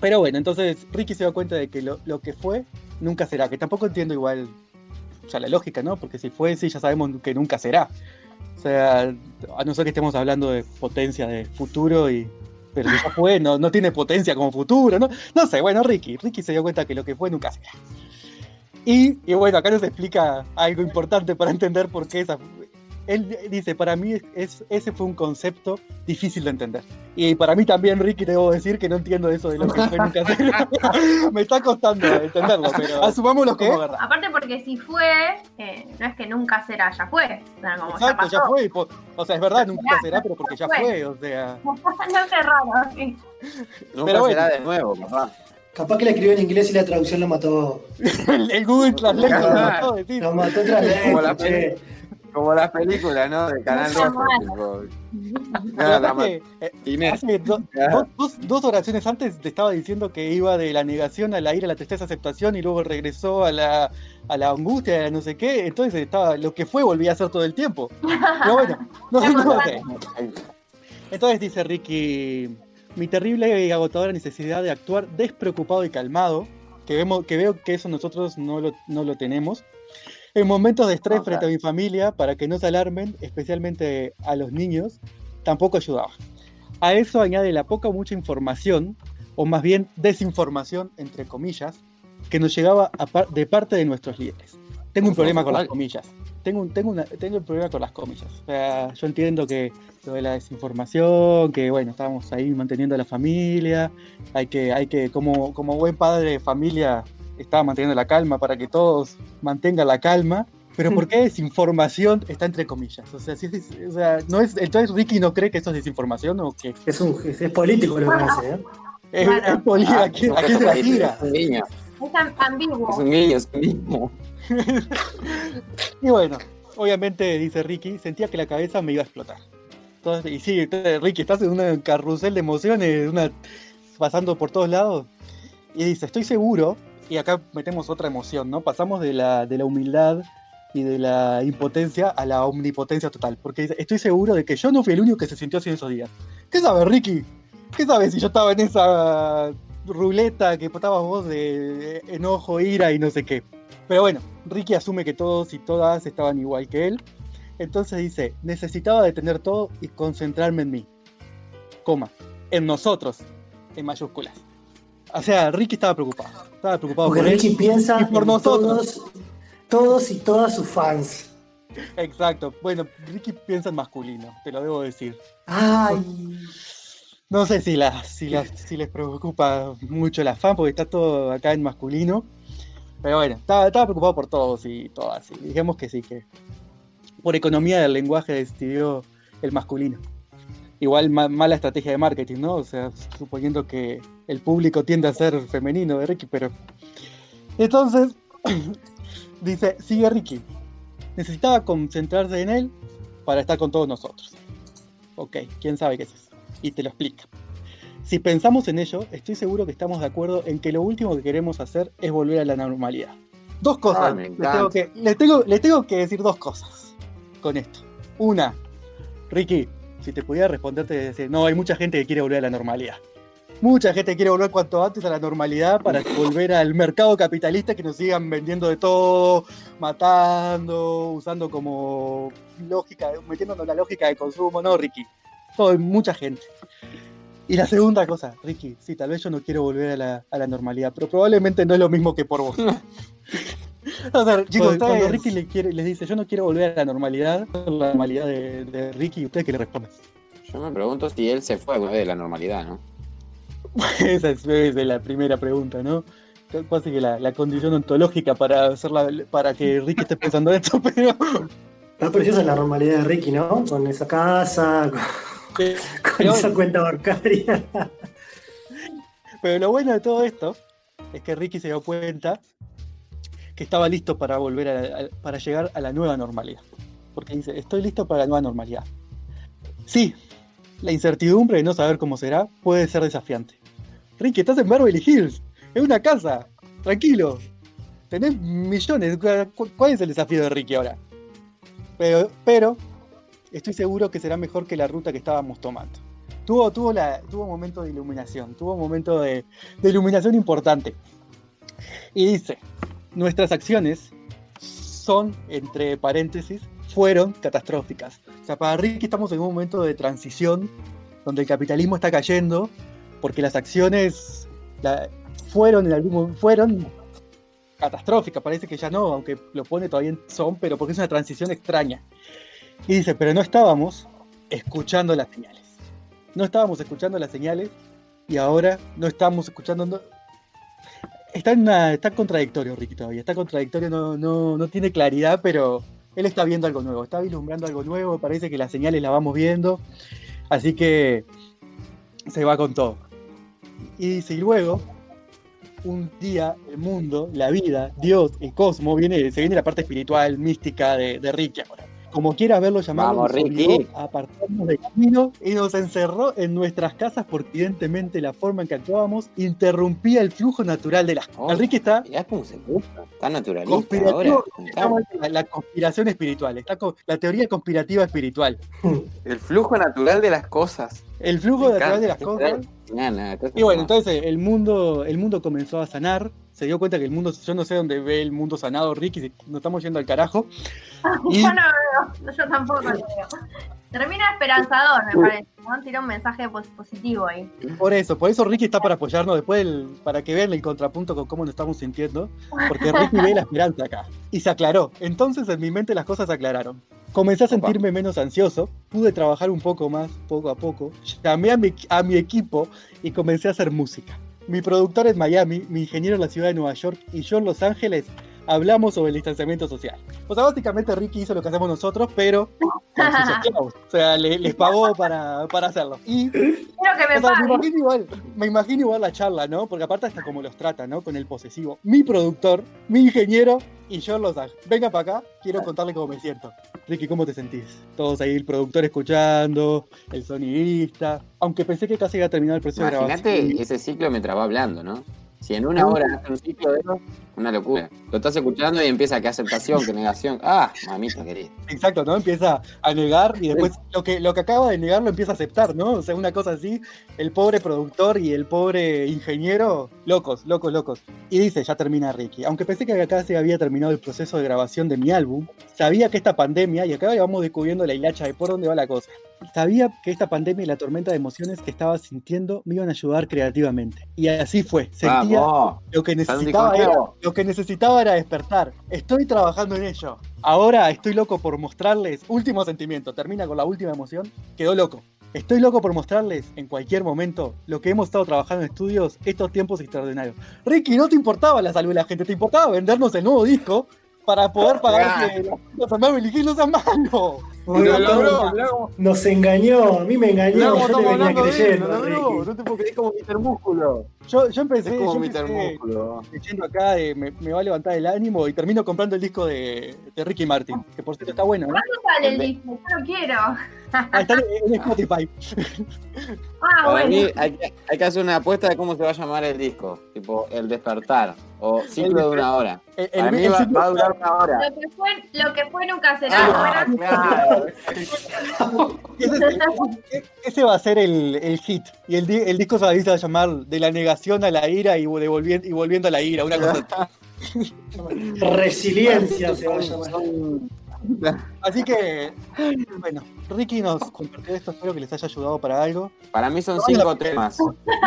B: Pero bueno, entonces Ricky se da cuenta de que lo, lo que fue nunca será, que tampoco entiendo igual, o sea, la lógica, ¿no? Porque si fue, sí, ya sabemos que nunca será. O sea, a no ser que estemos hablando de potencia de futuro y... Pero si ya fue, no, no tiene potencia como futuro, ¿no? No sé, bueno, Ricky, Ricky se dio cuenta que lo que fue nunca será. Y, y bueno, acá nos explica algo importante para entender por qué esa... Él dice, para mí es, ese fue un concepto difícil de entender. Y para mí también, Ricky, debo decir que no entiendo eso de lo que fue nunca será. Me está costando entenderlo, pero asumámoslo como verdad.
F: Aparte porque si fue, eh, no es que nunca será, ya fue. O sea, como
B: Exacto,
F: ya
B: ya fue. O sea, es verdad, nunca será, pero porque ya
F: Fue.
B: fue, o sea...
F: no sé raro. sí.
C: Nunca
B: Pero bueno.
C: será de nuevo, papá.
D: Capaz que la escribió en inglés y la traducción lo mató.
B: El, el Google Translate lo mató, decir.
D: Lo mató
C: Como la
D: otra vez.
C: Como las películas, ¿no? De Canal Rojo. No,
B: eh, dos, oraciones antes te estaba diciendo que iba de la negación a la ira, a la tristeza, aceptación y luego regresó a la, a la angustia, a la no sé qué. Entonces estaba lo que fue volvía a hacer todo el tiempo. Pero bueno, no, no sé. Entonces dice Ricky, mi terrible y agotadora necesidad de actuar despreocupado y calmado, que, vemos, que veo que eso nosotros no lo, no lo tenemos, en momentos de estrés
C: No,
B: frente a mi familia, para que no se alarmen, especialmente a los niños, tampoco ayudaba. A eso añade la poca o mucha información, o más bien desinformación, entre comillas, que nos llegaba par- de parte de nuestros líderes. Tengo un problema con las comillas. Tengo un, tengo, una, tengo un problema con las comillas. O sea, yo entiendo que lo de la desinformación, que bueno, estábamos ahí manteniendo a la familia, hay que, hay que, como, como buen padre de familia, estaba manteniendo la calma para que todos mantengan la calma. Pero ¿por qué desinformación está entre comillas? O sea, si es, o sea, no es, entonces Ricky no cree que eso es desinformación o que
D: Es, un, es, es político lo que hace, ¿eh?
B: es, es poli-
C: Ah,
B: ¿a quién, a quién se la tira?
C: Es un niño.
F: Es am- ambiguo.
C: Es un niño, es un niño.
B: Y bueno, obviamente, dice Ricky, sentía que la cabeza me iba a explotar. Entonces, y sí, Ricky, estás en un carrusel de emociones, una, pasando por todos lados. Y dice, estoy seguro, y acá metemos otra emoción, ¿no? Pasamos de la, de la humildad y de la impotencia a la omnipotencia total. Porque dice, estoy seguro de que yo no fui el único que se sintió así en esos días. ¿Qué sabes, Ricky? ¿Qué sabes si yo estaba en esa ruleta que estabas vos de enojo, ira y no sé qué? Pero bueno, Ricky asume que todos y todas estaban igual que él. Entonces dice, necesitaba detener todo y concentrarme en mí. Coma, en nosotros, en mayúsculas. O sea, Ricky estaba preocupado. Estaba preocupado
D: Porque
B: por él.
D: Ricky piensa
B: y por
D: en
B: nosotros.
D: todos, todos y todas sus fans.
B: Exacto. Bueno, Ricky piensa en masculino, te lo debo decir.
D: Ay,
B: No sé si, la, si, la- si les preocupa mucho la fan, porque está todo acá en masculino. Pero bueno, estaba, preocupado por todos y todas. Y digamos que sí, que por economía del lenguaje decidió el masculino. Igual ma- mala estrategia de marketing, ¿no? O sea, suponiendo que el público tiende a ser femenino de Ricky, pero... Entonces, dice, sigue Ricky. Necesitaba concentrarse en él para estar con todos nosotros. Ok, ¿quién sabe qué es eso? Y te lo explica. Si pensamos en ello, estoy seguro que estamos de acuerdo en que lo último que queremos hacer es volver a la normalidad. Dos cosas.
C: Ah,
B: les, tengo que, les, tengo, les tengo que decir dos cosas con esto. Una, Ricky, si te pudiera responder, te decir, no, hay mucha gente que quiere volver a la normalidad. Mucha gente quiere volver cuanto antes a la normalidad para volver al mercado capitalista que nos sigan vendiendo de todo, matando, usando como lógica, metiéndonos la lógica de consumo, no, Ricky. Todo, mucha gente. Y la segunda cosa, Ricky, sí, tal vez yo no quiero volver a la, a la normalidad, pero probablemente no es lo mismo que por vos. o sea, chicos,
D: Cuando-
B: Ricky le quiere, les dice, yo no quiero volver a la normalidad, la normalidad de, de Ricky, ¿ustedes qué le responden?
C: Yo me pregunto si él se fue alguna vez de la normalidad, ¿no?
B: Esa es, es la primera pregunta, ¿no? Casi que la, la condición ontológica para hacerla, para que Ricky esté pensando esto, pero
D: está preciosa la normalidad de Ricky, ¿no? Con esa casa, con, con esa cuenta bancaria.
B: Pero lo bueno de todo esto es que Ricky se dio cuenta que estaba listo para volver a, a- para llegar a la nueva normalidad. Porque dice, estoy listo para la nueva normalidad. Sí, la incertidumbre de no saber cómo será puede ser desafiante. Ricky, estás en Beverly Hills, en una casa, tranquilo. Tenés millones. ¿Cu- ¿Cuál es el desafío de Ricky ahora? Pero, pero estoy seguro que será mejor que la ruta que estábamos tomando. Tuvo, tuvo, la, tuvo momento de iluminación, tuvo momento de, de iluminación importante. Y dice, nuestras acciones son, entre paréntesis, fueron catastróficas. O sea, para Ricky estamos en un momento de transición donde el capitalismo está cayendo porque las acciones la- fueron en algún fueron catastróficas, parece que ya no, aunque lo pone todavía en son, pero porque es una transición extraña. Y dice, pero no estábamos escuchando las señales. No estábamos escuchando las señales y ahora no estamos escuchando. Está, en una- está contradictorio, Ricky, todavía. Está contradictorio, no, no, no tiene claridad, pero él está viendo algo nuevo. Está vislumbrando algo nuevo. Parece que las señales las vamos viendo. Así que se va con todo. Y dice, y luego un día el mundo, la vida, Dios, el cosmos, viene, se viene la parte espiritual, mística de, de Ricky ahora. Como quiera verlo llamado,
C: Vamos,
B: nos
C: Ricky.
B: obligó a apartarnos del camino y nos encerró en nuestras casas porque evidentemente la forma en que actuábamos interrumpía el flujo natural de las
C: Oh.
B: El Ricky está
C: Mirá cómo se puso. Está naturalista ahora.
B: la, la conspiración espiritual, está con la teoría conspirativa espiritual.
C: El flujo natural de las cosas.
B: El flujo
C: Me
B: natural de las cosas
C: Nada, nada, cosas
B: Y bueno,
C: no.
B: entonces el mundo, el mundo comenzó a sanar. Se dio cuenta que el mundo, yo no sé dónde ve el mundo sanado, Ricky, si nos estamos yendo al carajo. Y-
F: Yo no veo, yo tampoco lo veo. Termina esperanzador, me parece. ¿no? Tira un mensaje pos- positivo ahí.
B: Por eso, por eso Ricky está para apoyarnos después, el- para que vean el contrapunto con cómo nos estamos sintiendo. Porque Ricky ve la esperanza acá. Y se aclaró. Entonces en mi mente las cosas se aclararon. Comencé a sentirme menos ansioso, pude trabajar un poco más, poco a poco. Llamé a mi, a mi equipo y comencé a hacer música. Mi productor en Miami, mi ingeniero en la ciudad de Nueva York y yo en Los Ángeles hablamos sobre el distanciamiento social. O sea, básicamente Ricky hizo lo que hacemos nosotros, pero con sus esclavos. O sea, le- les pagó para, para hacerlo. Y
F: Quiero que me
B: o sea, me imagino igual, me imagino igual la charla, ¿no? Porque aparte hasta como los trata, ¿no? Con el posesivo. Mi productor, mi ingeniero y yo Los Ángeles. Venga para acá, quiero contarle cómo me siento. Ricky, ¿cómo te sentís? Todos ahí, el productor escuchando, el sonidista. Aunque pensé que casi iba a terminar el proceso de
C: Imagínate
B: grabación.
C: ese ciclo mientras va hablando, ¿no? Si en una hora hace un ciclo de eso, una locura. Lo estás escuchando y empieza que aceptación, que negación. Ah, mamita querida.
B: Exacto, ¿no? Empieza a negar y después lo que, lo que acaba de negar lo empieza a aceptar, ¿no? O sea, una cosa así, el pobre productor y el pobre ingeniero, locos, locos, locos. Y dice, ya termina Ricky. Aunque pensé que acá se había terminado el proceso de grabación de mi álbum, sabía que esta pandemia, y acá vamos descubriendo la hilacha de por dónde va la cosa, sabía que esta pandemia y la tormenta de emociones que estaba sintiendo me iban a ayudar creativamente. Y así fue. Sentía
C: Vamos.
B: lo que necesitaba era. Lo que necesitaba era despertar. Estoy trabajando en ello. Ahora estoy loco por mostrarles, último sentimiento, termina con la última emoción, quedó loco. Estoy loco por mostrarles en cualquier momento lo que hemos estado trabajando en estudios estos tiempos extraordinarios. Ricky, no te importaba la salud de la gente, te importaba vendernos el nuevo disco para poder pagar que las a Marvel y no sean malos.
D: Bueno, nos engañó, a mí me engañó,
C: cómo
D: yo te venía creyendo. Ricky.
C: No te puedo creer, como Mr. Músculo.
B: Yo, yo empecé, yo
C: Mr.
B: empecé
C: Músculo.
B: leyendo acá, de, me, me va a levantar el ánimo y termino comprando el disco de, de Ricky Martin, que por cierto está bueno, ¿no?
F: ¿Cuándo sale el disco? Yo lo quiero.
B: Ah, está en Spotify.
F: Ah,
C: mí hay que, hay que hacer una apuesta de cómo se va a llamar el disco. Tipo, El Despertar. O Ciclo de una hora.
B: El- el-
C: mí
B: el
C: va, a durar una hora.
F: Lo que fue, lo que fue nunca será.
C: Ah, claro.
B: ese, va a ser el, el hit. Y el, di- el disco se va a- a llamar De la negación a la ira y, de volvi- y volviendo a la ira. Una cosa.
D: Resiliencia se va a llamar.
B: Así que, bueno, Ricky nos compartió esto. Espero que les haya ayudado para algo.
C: Para mí son cinco temas.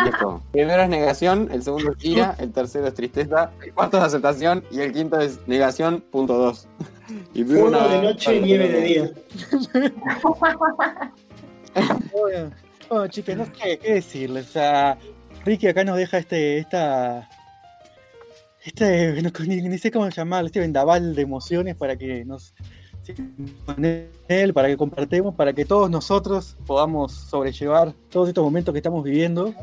C: Viejo. Primero es negación, el segundo es ira, el tercero es tristeza, el cuarto es aceptación y el quinto es negación, punto dos. Y
D: Fuego
C: una-
D: de noche, nieve de día.
B: Bueno, bueno, chicos, no sé qué decirles. O sea, Ricky acá nos deja este, esta, este, no, ni, ni sé cómo llamarlo, este vendaval de emociones para que nos con él, para que compartamos, para que todos nosotros podamos sobrellevar todos estos momentos que estamos viviendo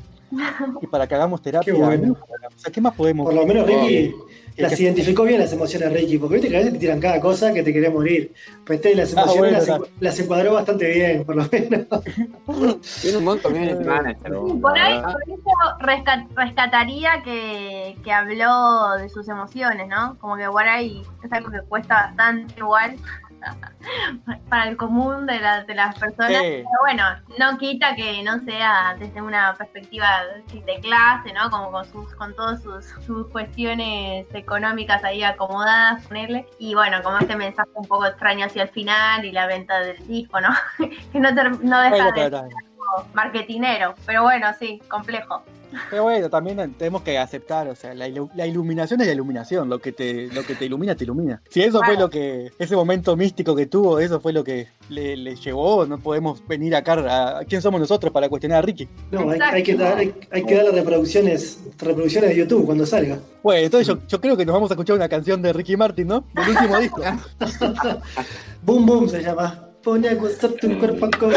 B: y para que hagamos terapia.
D: Qué bueno.
B: O sea, ¿qué más podemos?
D: Por lo menos Ricky las
B: que-
D: identificó bien las emociones Ricky, porque viste que a veces te tiran cada cosa que te querés morir. Pues este las
B: Ah,
D: emociones
B: bueno,
D: las,
B: claro.
D: las encuadró bastante bien, por lo menos.
C: Tiene un manager.
F: Sí,
C: vos,
F: por ahí, por eso resca- rescataría que, que habló de sus emociones, ¿no? Como que por ahí es algo que cuesta bastante igual para el común de, la- de las personas.
B: Sí.
F: Pero bueno, no quita que no sea desde una perspectiva de clase, ¿no? Como con sus, con todas sus, sus cuestiones económicas ahí acomodadas, ponerle. Y bueno, como este mensaje un poco extraño hacia el final y la venta del disco, ¿no? que no, no deja de ser marketinero. Pero bueno, sí, complejo.
B: Pero bueno, también tenemos que aceptar, o sea, la, ilu- la iluminación es la iluminación, lo que te, lo que te ilumina, te ilumina. Si eso fue lo que, ese momento místico que tuvo, eso fue lo que le, le llevó, no podemos venir acá a, a quién somos nosotros para cuestionar a Ricky.
D: No, hay, hay que, dar, hay, hay que darle reproducciones, reproducciones de YouTube cuando salga.
B: Bueno, entonces yo, yo creo que nos vamos a escuchar una canción de Ricky Martin, ¿no? Del último disco.
D: Boom Boom se llama. Pone a gozar tu cuerpo con.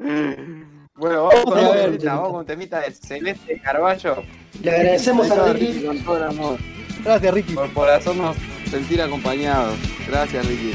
C: Bueno, vamos con
B: A
C: la
B: ver,
D: este
H: Vamos
D: temita.
H: con un temita de Celeste Carballo.
D: Le agradecemos a Ricky.
H: Con todo el amor.
B: Gracias, Ricky.
H: Por, por hacernos sentir acompañados. Gracias, Ricky.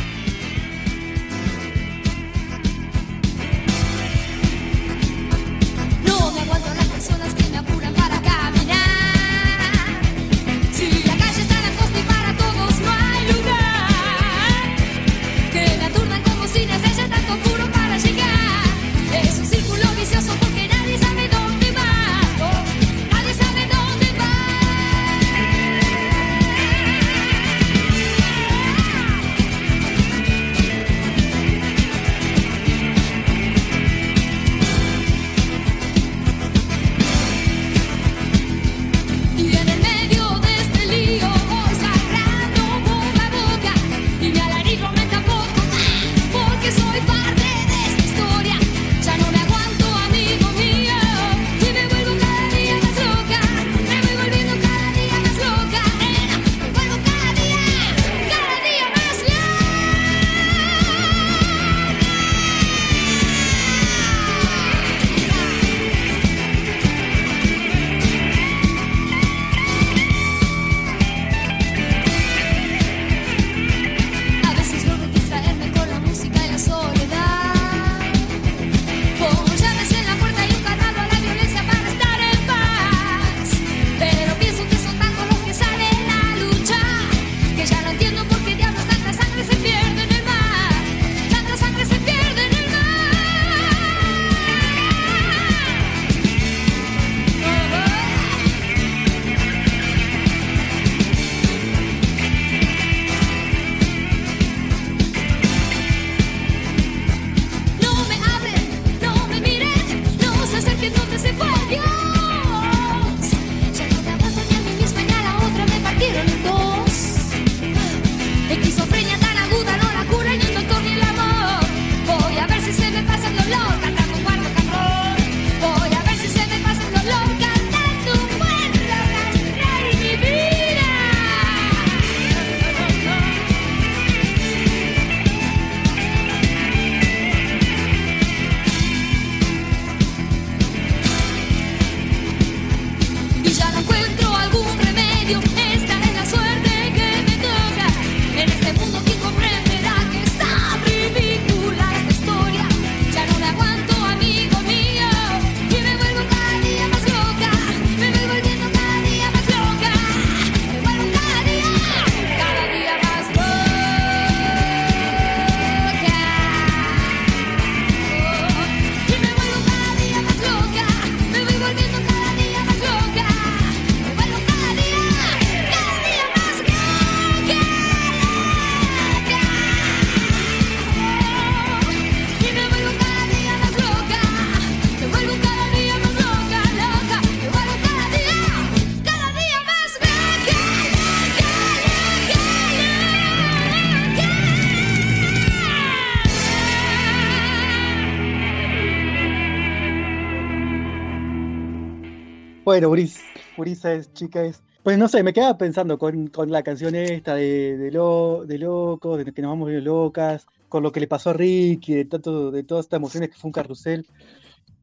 B: Bueno, Buris, Burisa es, chica es. Pues no sé, me quedaba pensando con, con la canción esta de, de, lo, de loco, de que nos vamos bien locas, con lo que le pasó a Ricky, de, tanto, de todas estas emociones que fue un carrusel.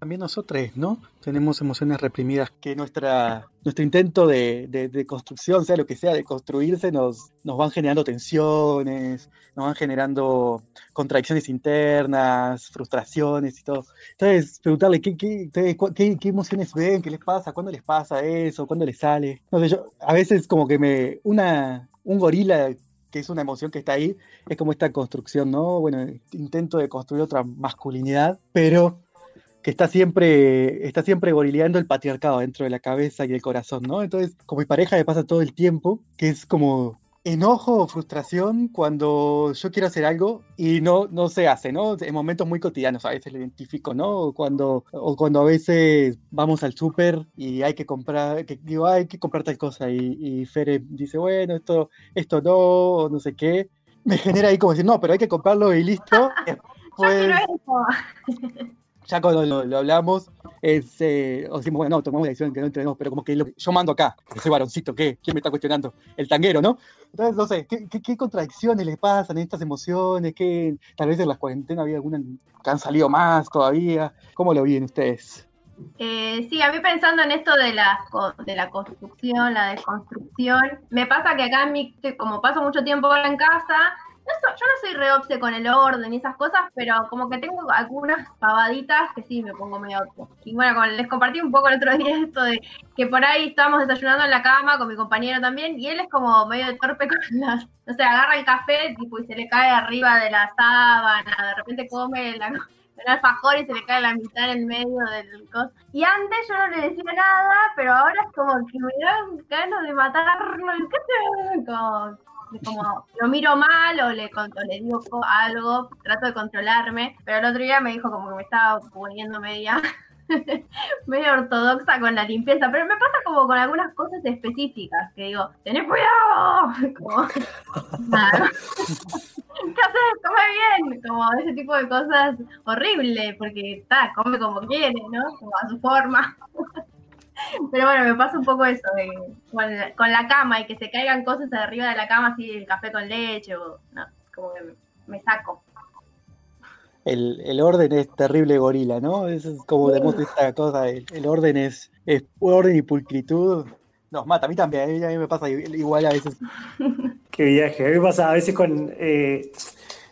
B: También nosotros, ¿no? Tenemos emociones reprimidas que nuestra, nuestro intento de, de, de construcción, sea lo que sea, de construirse, nos, nos van generando tensiones, nos van generando contradicciones internas, frustraciones y todo. Entonces, preguntarle qué, qué, cu- qué, qué emociones ven, qué les pasa, cuándo les pasa eso, cuándo les sale. No sé, yo a veces como que me. Una, un gorila que es una emoción que está ahí, es como esta construcción, ¿no? Bueno, intento de construir otra masculinidad, pero que está siempre, está siempre gorileando el patriarcado dentro de la cabeza y el corazón, ¿no? Entonces, con mi pareja me pasa todo el tiempo, que es como enojo o frustración cuando yo quiero hacer algo y no, no se hace, ¿no? En momentos muy cotidianos a veces lo identifico, ¿no? O cuando, o cuando a veces vamos al súper y hay que comprar, que digo, "Ah, hay que comprar tal cosa y, y Fere dice, bueno, esto, esto no, o no sé qué. Me genera ahí como decir, no, pero hay que comprarlo y listo.
F: Yo
B: Después,
F: quiero eso.
B: ya cuando lo, hablamos, es, eh, o decimos, bueno, no, tomamos la decisión que no entrenemos, pero como que lo- yo mando acá, que soy varoncito, ¿qué? ¿Quién me está cuestionando? El tanguero, ¿no? Entonces, no sé, ¿qué, qué, qué contradicciones les pasan en estas emociones? ¿Qué, tal vez en las cuarentenas había algunas que han salido más todavía. ¿Cómo lo viven ustedes?
F: Eh, sí, a mí pensando en esto de la, de la construcción, la desconstrucción, me pasa que acá, en mi, como paso mucho tiempo ahora en casa, yo no soy re obse con el orden y esas cosas, pero como que tengo algunas pavaditas que sí me pongo medio. Y bueno, como les compartí un poco el otro día esto de que por ahí estábamos desayunando en la cama con mi compañero también, y él es como medio torpe con las, no sé, agarra el café y se le cae arriba de la sábana, de repente come la, el alfajor y se le cae la mitad en el medio del coso. Y antes yo no le decía nada, pero ahora es como que me dan ganas de matarlo. ¿Qué como lo miro mal o le, o le digo algo, trato de controlarme. Pero el otro día me dijo como que me estaba poniendo media, medio ortodoxa con la limpieza. Pero me pasa como con algunas cosas específicas, que digo, tenés cuidado. Como. Come bien. Como ese tipo de cosas horribles, porque está, come como quiere, ¿no? Como a su forma. Pero bueno, me pasa un poco eso, de, con, la, con la cama y que se caigan cosas de arriba de la cama, así el café con leche, o no, como que me, me saco.
B: El, el orden es terrible gorila, ¿no? Eso es como demuestra esta cosa. El, el orden es, es orden y pulcritud. Nos mata, a mí también, a mí me pasa igual a veces.
D: Qué viaje. A mí me pasa a veces con. eh,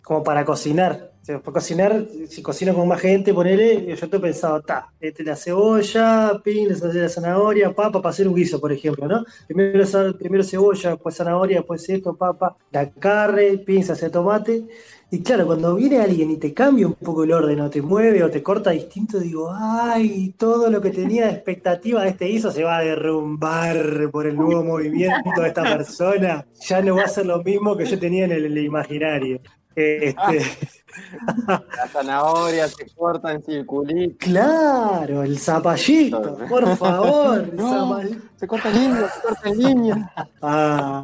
D: como para cocinar. Sea, para cocinar, si cocino con más gente, ponele, yo estoy pensado, ta, este, la cebolla, pin, la zanahoria, papa, para hacer un guiso, por ejemplo, ¿no? Primero, primero cebolla, después zanahoria, después esto, papa, la carne, pinzas de tomate. Y claro, cuando viene alguien y te cambia un poco el orden, o te mueve, o te corta distinto, digo, ay, todo lo que tenía de expectativa de este guiso se va a derrumbar por el nuevo movimiento de esta persona. Ya no va a ser lo mismo que yo tenía en el imaginario. Este,
C: La zanahoria se corta en circulito.
D: claro, el zapallito, por favor.
B: No.
D: zapall-
B: Se corta el niño, se corta el niño.
D: Ah,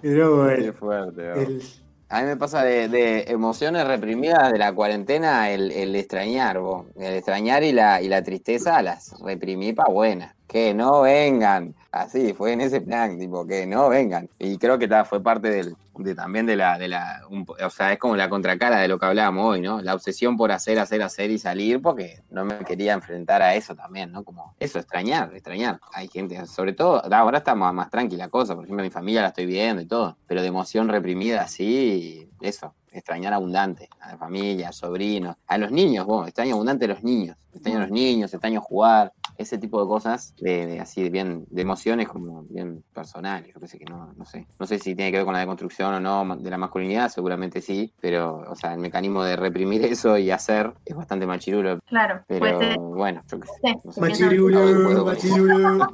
D: pero bueno,
C: Qué fuerte. A mí me pasa de, de emociones reprimidas de la cuarentena el, el extrañar, vos. El extrañar y la, y la tristeza las reprimí pa' buena. Que no vengan. Así, fue en ese plan, tipo, que no vengan. Y creo que ta, fue parte del, de, también de la, de la un o sea, es como la contracara de lo que hablábamos hoy, ¿no? La obsesión por hacer, hacer, hacer y salir, porque no me quería enfrentar a eso también, ¿no? Como eso, extrañar, extrañar. Hay gente, sobre todo, ahora está más, tranquila cosa, por ejemplo, mi familia la estoy viendo y todo, pero de emoción reprimida así, eso, extrañar abundante, a la familia, a sobrinos, a los niños, vos, extraño abundante a los niños, extraño a los niños, extraño jugar, ese tipo de cosas, de, de así, de bien, de emociones como bien personales, yo que sé que no, no sé, no sé si tiene que ver con la deconstrucción o no de la masculinidad, seguramente sí, pero, o sea, el mecanismo de reprimir eso y hacer es bastante machirulo,
F: Claro,
C: pero bueno, yo qué sé. No sé.
D: Machirulo, machirulo.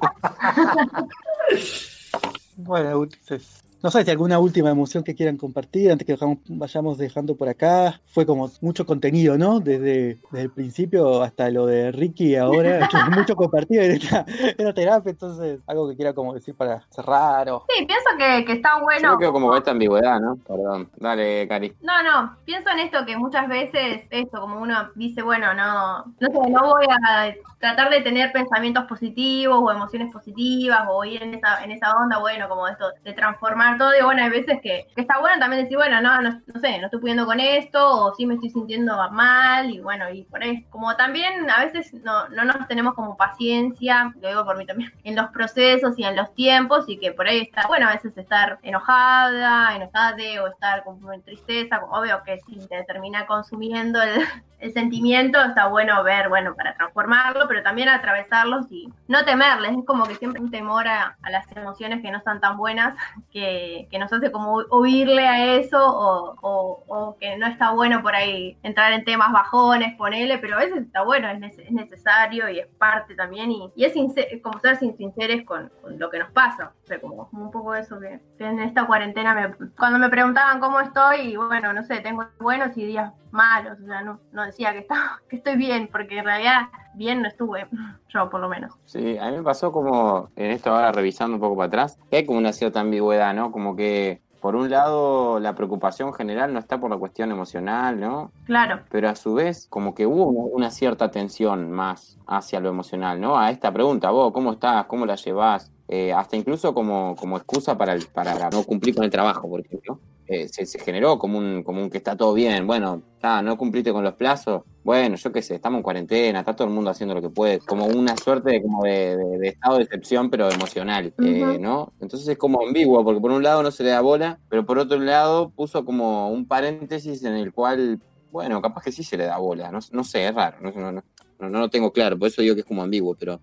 B: Bueno, entonces, no sé si alguna última emoción que quieran compartir antes que dejamos- vayamos dejando por acá. Fue como mucho contenido, ¿no? Desde, desde el principio hasta lo de Ricky ahora, mucho compartido en esta, en la terapia. Entonces, algo que quiera como decir para cerrar o...
F: Sí, pienso que, que está
C: Yo
F: bueno.
C: me quedo como esta ambigüedad, ¿no? Perdón. Dale, Cari.
F: No, no, pienso en esto que muchas veces, esto, como uno dice, bueno, no, no sé, no voy a tratar de tener pensamientos positivos o emociones positivas o ir en esa, en esa onda, bueno, como esto de transformar todo. Y bueno, hay veces que, que está bueno también decir, bueno, no, no, no sé, no estoy pudiendo con esto o sí me estoy sintiendo mal y bueno, y por eso, como también a veces no, no nos tenemos como paciencia, lo digo por mí también, en los procesos y en los tiempos y que por ahí está, bueno, a veces estar enojada, enojada o estar con tristeza, obvio que si te termina consumiendo el, el sentimiento, está bueno ver, bueno, para transformarlo, pero también atravesarlos y no temerles. Es como que siempre un temor a, a las emociones que no están tan buenas, que, que nos hace como huirle a eso o, o- que no está bueno por ahí entrar en temas bajones, ponele, pero a veces está bueno, es, es necesario y es parte también y, y es como ser sin- sinceros con, con lo que nos pasa. O sea, como, un poco eso que, en esta cuarentena cuando me preguntaban cómo estoy, y bueno, no sé, tengo buenos y días malos, o sea, no, no decía que, estaba, que estoy bien, porque en realidad bien no estuve, yo por lo menos.
C: Sí, a mí me pasó como en esto ahora revisando un poco para atrás, que hay como una cierta ambigüedad, ¿no? Como que por un lado la preocupación general no está por la cuestión emocional, ¿no?
F: Claro,
C: Pero a su vez como que hubo una, una cierta tensión más hacia lo emocional, ¿no? A esta pregunta, vos, ¿cómo estás? ¿Cómo la llevas? Eh, hasta incluso como, como excusa para, el- para no cumplir con el trabajo, por ejemplo. Eh, se, se generó como un, como un que está todo bien, bueno, ah, no cumpliste con los plazos, bueno, yo qué sé, estamos en cuarentena, está todo el mundo haciendo lo que puede, como una suerte de, como de, de- de estado de excepción, pero emocional, eh. ¿no? Entonces es como ambiguo, porque por un lado no se le da bola, pero por otro lado puso como un paréntesis en el cual, bueno, capaz que sí se le da bola, no, no sé, es raro, no, no, no, no, no lo tengo claro, por eso digo que es como ambiguo, pero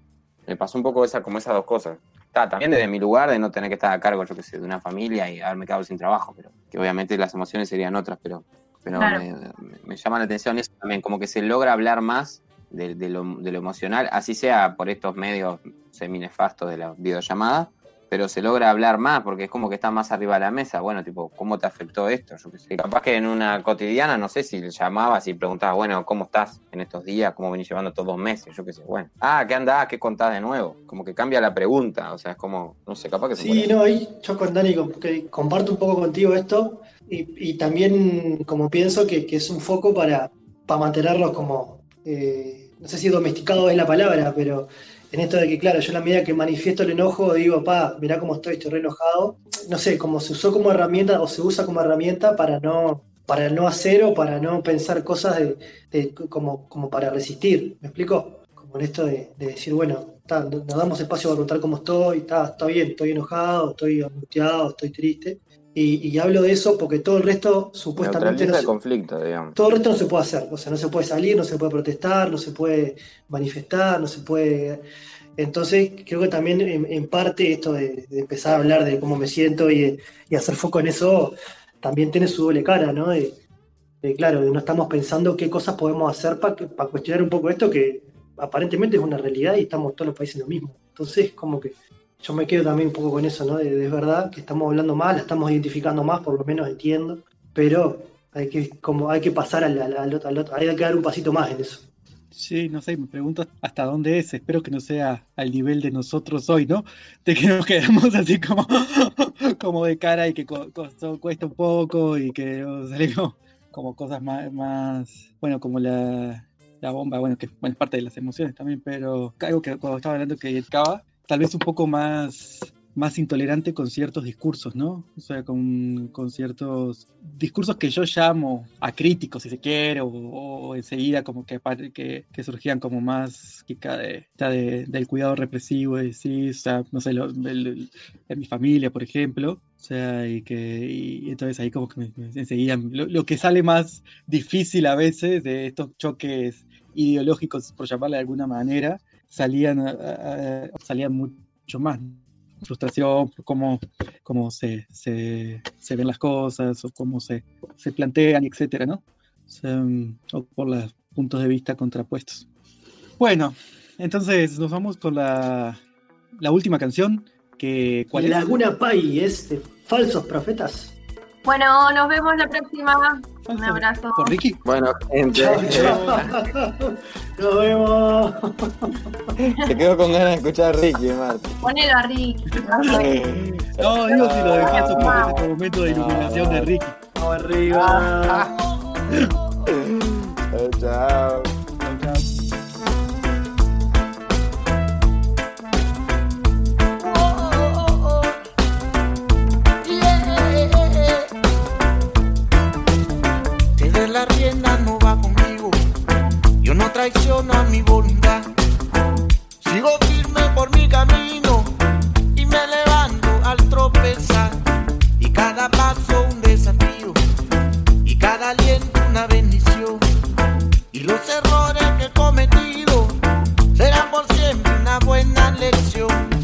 C: me pasó un poco esa, como esas dos cosas. También desde mi lugar de no tener que estar a cargo, yo qué sé, de una familia y haberme quedado sin trabajo, pero que obviamente las emociones serían otras, pero, pero
F: Claro.
C: me, me- me llama la atención eso también, como que se logra hablar más de, de lo, de lo emocional, así sea por estos medios seminefastos de la videollamada, pero se logra hablar más porque es como que está más arriba de la mesa. Bueno, tipo, ¿cómo te afectó esto? Yo qué sé. Capaz que en una cotidiana, no sé si le llamabas y preguntabas, bueno, ¿cómo estás en estos días? ¿Cómo venís llevando estos dos meses? Yo qué sé, bueno. Ah, ¿qué andás? ¿Qué contás de nuevo? Como que cambia la pregunta, o sea, es como, no sé, capaz que se
D: Sí,
C: puede-
D: no, ahí yo con Dani que comparto un poco contigo esto y, y también como pienso que, que es un foco para, para mantenerlos como, eh, no sé si domesticado es la palabra, pero en esto de que, claro, yo en la medida que manifiesto el enojo digo, pa, mirá cómo estoy, estoy re enojado. No sé, como se usó como herramienta o se usa como herramienta para no, para no hacer o para no pensar cosas de, de- como, como para resistir. ¿Me explico? Como en esto de, de decir, bueno, ta, nos damos espacio para preguntar cómo estoy, está, está bien, estoy enojado, estoy angustiado, estoy triste. Y, y hablo de eso porque todo el resto supuestamente no se,
C: conflicto, digamos.
D: todo el resto no se puede hacer, o sea, no se puede salir, no se puede protestar, no se puede manifestar, no se puede... Entonces, creo que también en, en parte esto de, de empezar a hablar de cómo me siento y, y hacer foco en eso, también tiene su doble cara, ¿no? De, de, claro, no estamos pensando qué cosas podemos hacer para cuestionar un poco esto que aparentemente es una realidad y estamos todos los países en lo mismo. Entonces, como que yo me quedo también un poco con eso, ¿no? Es verdad que estamos hablando más, la estamos identificando más, por lo menos entiendo, pero hay que, como, hay que pasar al, al- al otro, al otro, hay que dar un pasito más en eso.
B: Sí, no sé, me pregunto hasta dónde es. Espero que no sea al nivel de nosotros hoy, ¿no? De que nos quedamos así como, como de cara y que co- co- cuesta un poco y que salimos como cosas más, más bueno, como la, la bomba, bueno, que bueno, es parte de las emociones también, pero algo que cuando estaba hablando que acaba, tal vez un poco más, más intolerante con ciertos discursos, ¿no? O sea, con, con ciertos discursos que yo llamo acríticos, si se quiere, o, enseguida como que, que, que surgían como más de, de- del cuidado represivo, de sí, o sea, no sé, lo, del- de mi familia, por ejemplo, o sea, y que y entonces ahí como que me, me- enseguida, lo, lo que sale más difícil a veces de estos choques ideológicos, por llamarle de alguna manera, salían, a- salían mucho más. Frustración por cómo, cómo se, se, se ven las cosas o cómo se, se plantean, etcétera, ¿no? Mm, o por los puntos de vista contrapuestos. Bueno, entonces nos vamos con la, la última canción. Que, ¿Cuál es?
D: Laguna Pai es de Falsos Profetas.
F: Bueno, nos vemos la próxima. Un abrazo.
B: ¿Por Ricky?
C: Bueno, gente.
D: Nos vemos.
C: te quedo con ganas de escuchar a Ricky, Marta.
F: Ponelo a Ricky.
B: No, digo si lo dejé eso por ese momento de iluminación de Ricky.
D: Vamos arriba.
C: Chao,
G: Yo no traiciono a mi voluntad. Sigo firme por mi camino y me levanto al tropezar. Y cada paso un desafío y cada aliento una bendición. Y los errores que he cometido serán por siempre una buena lección.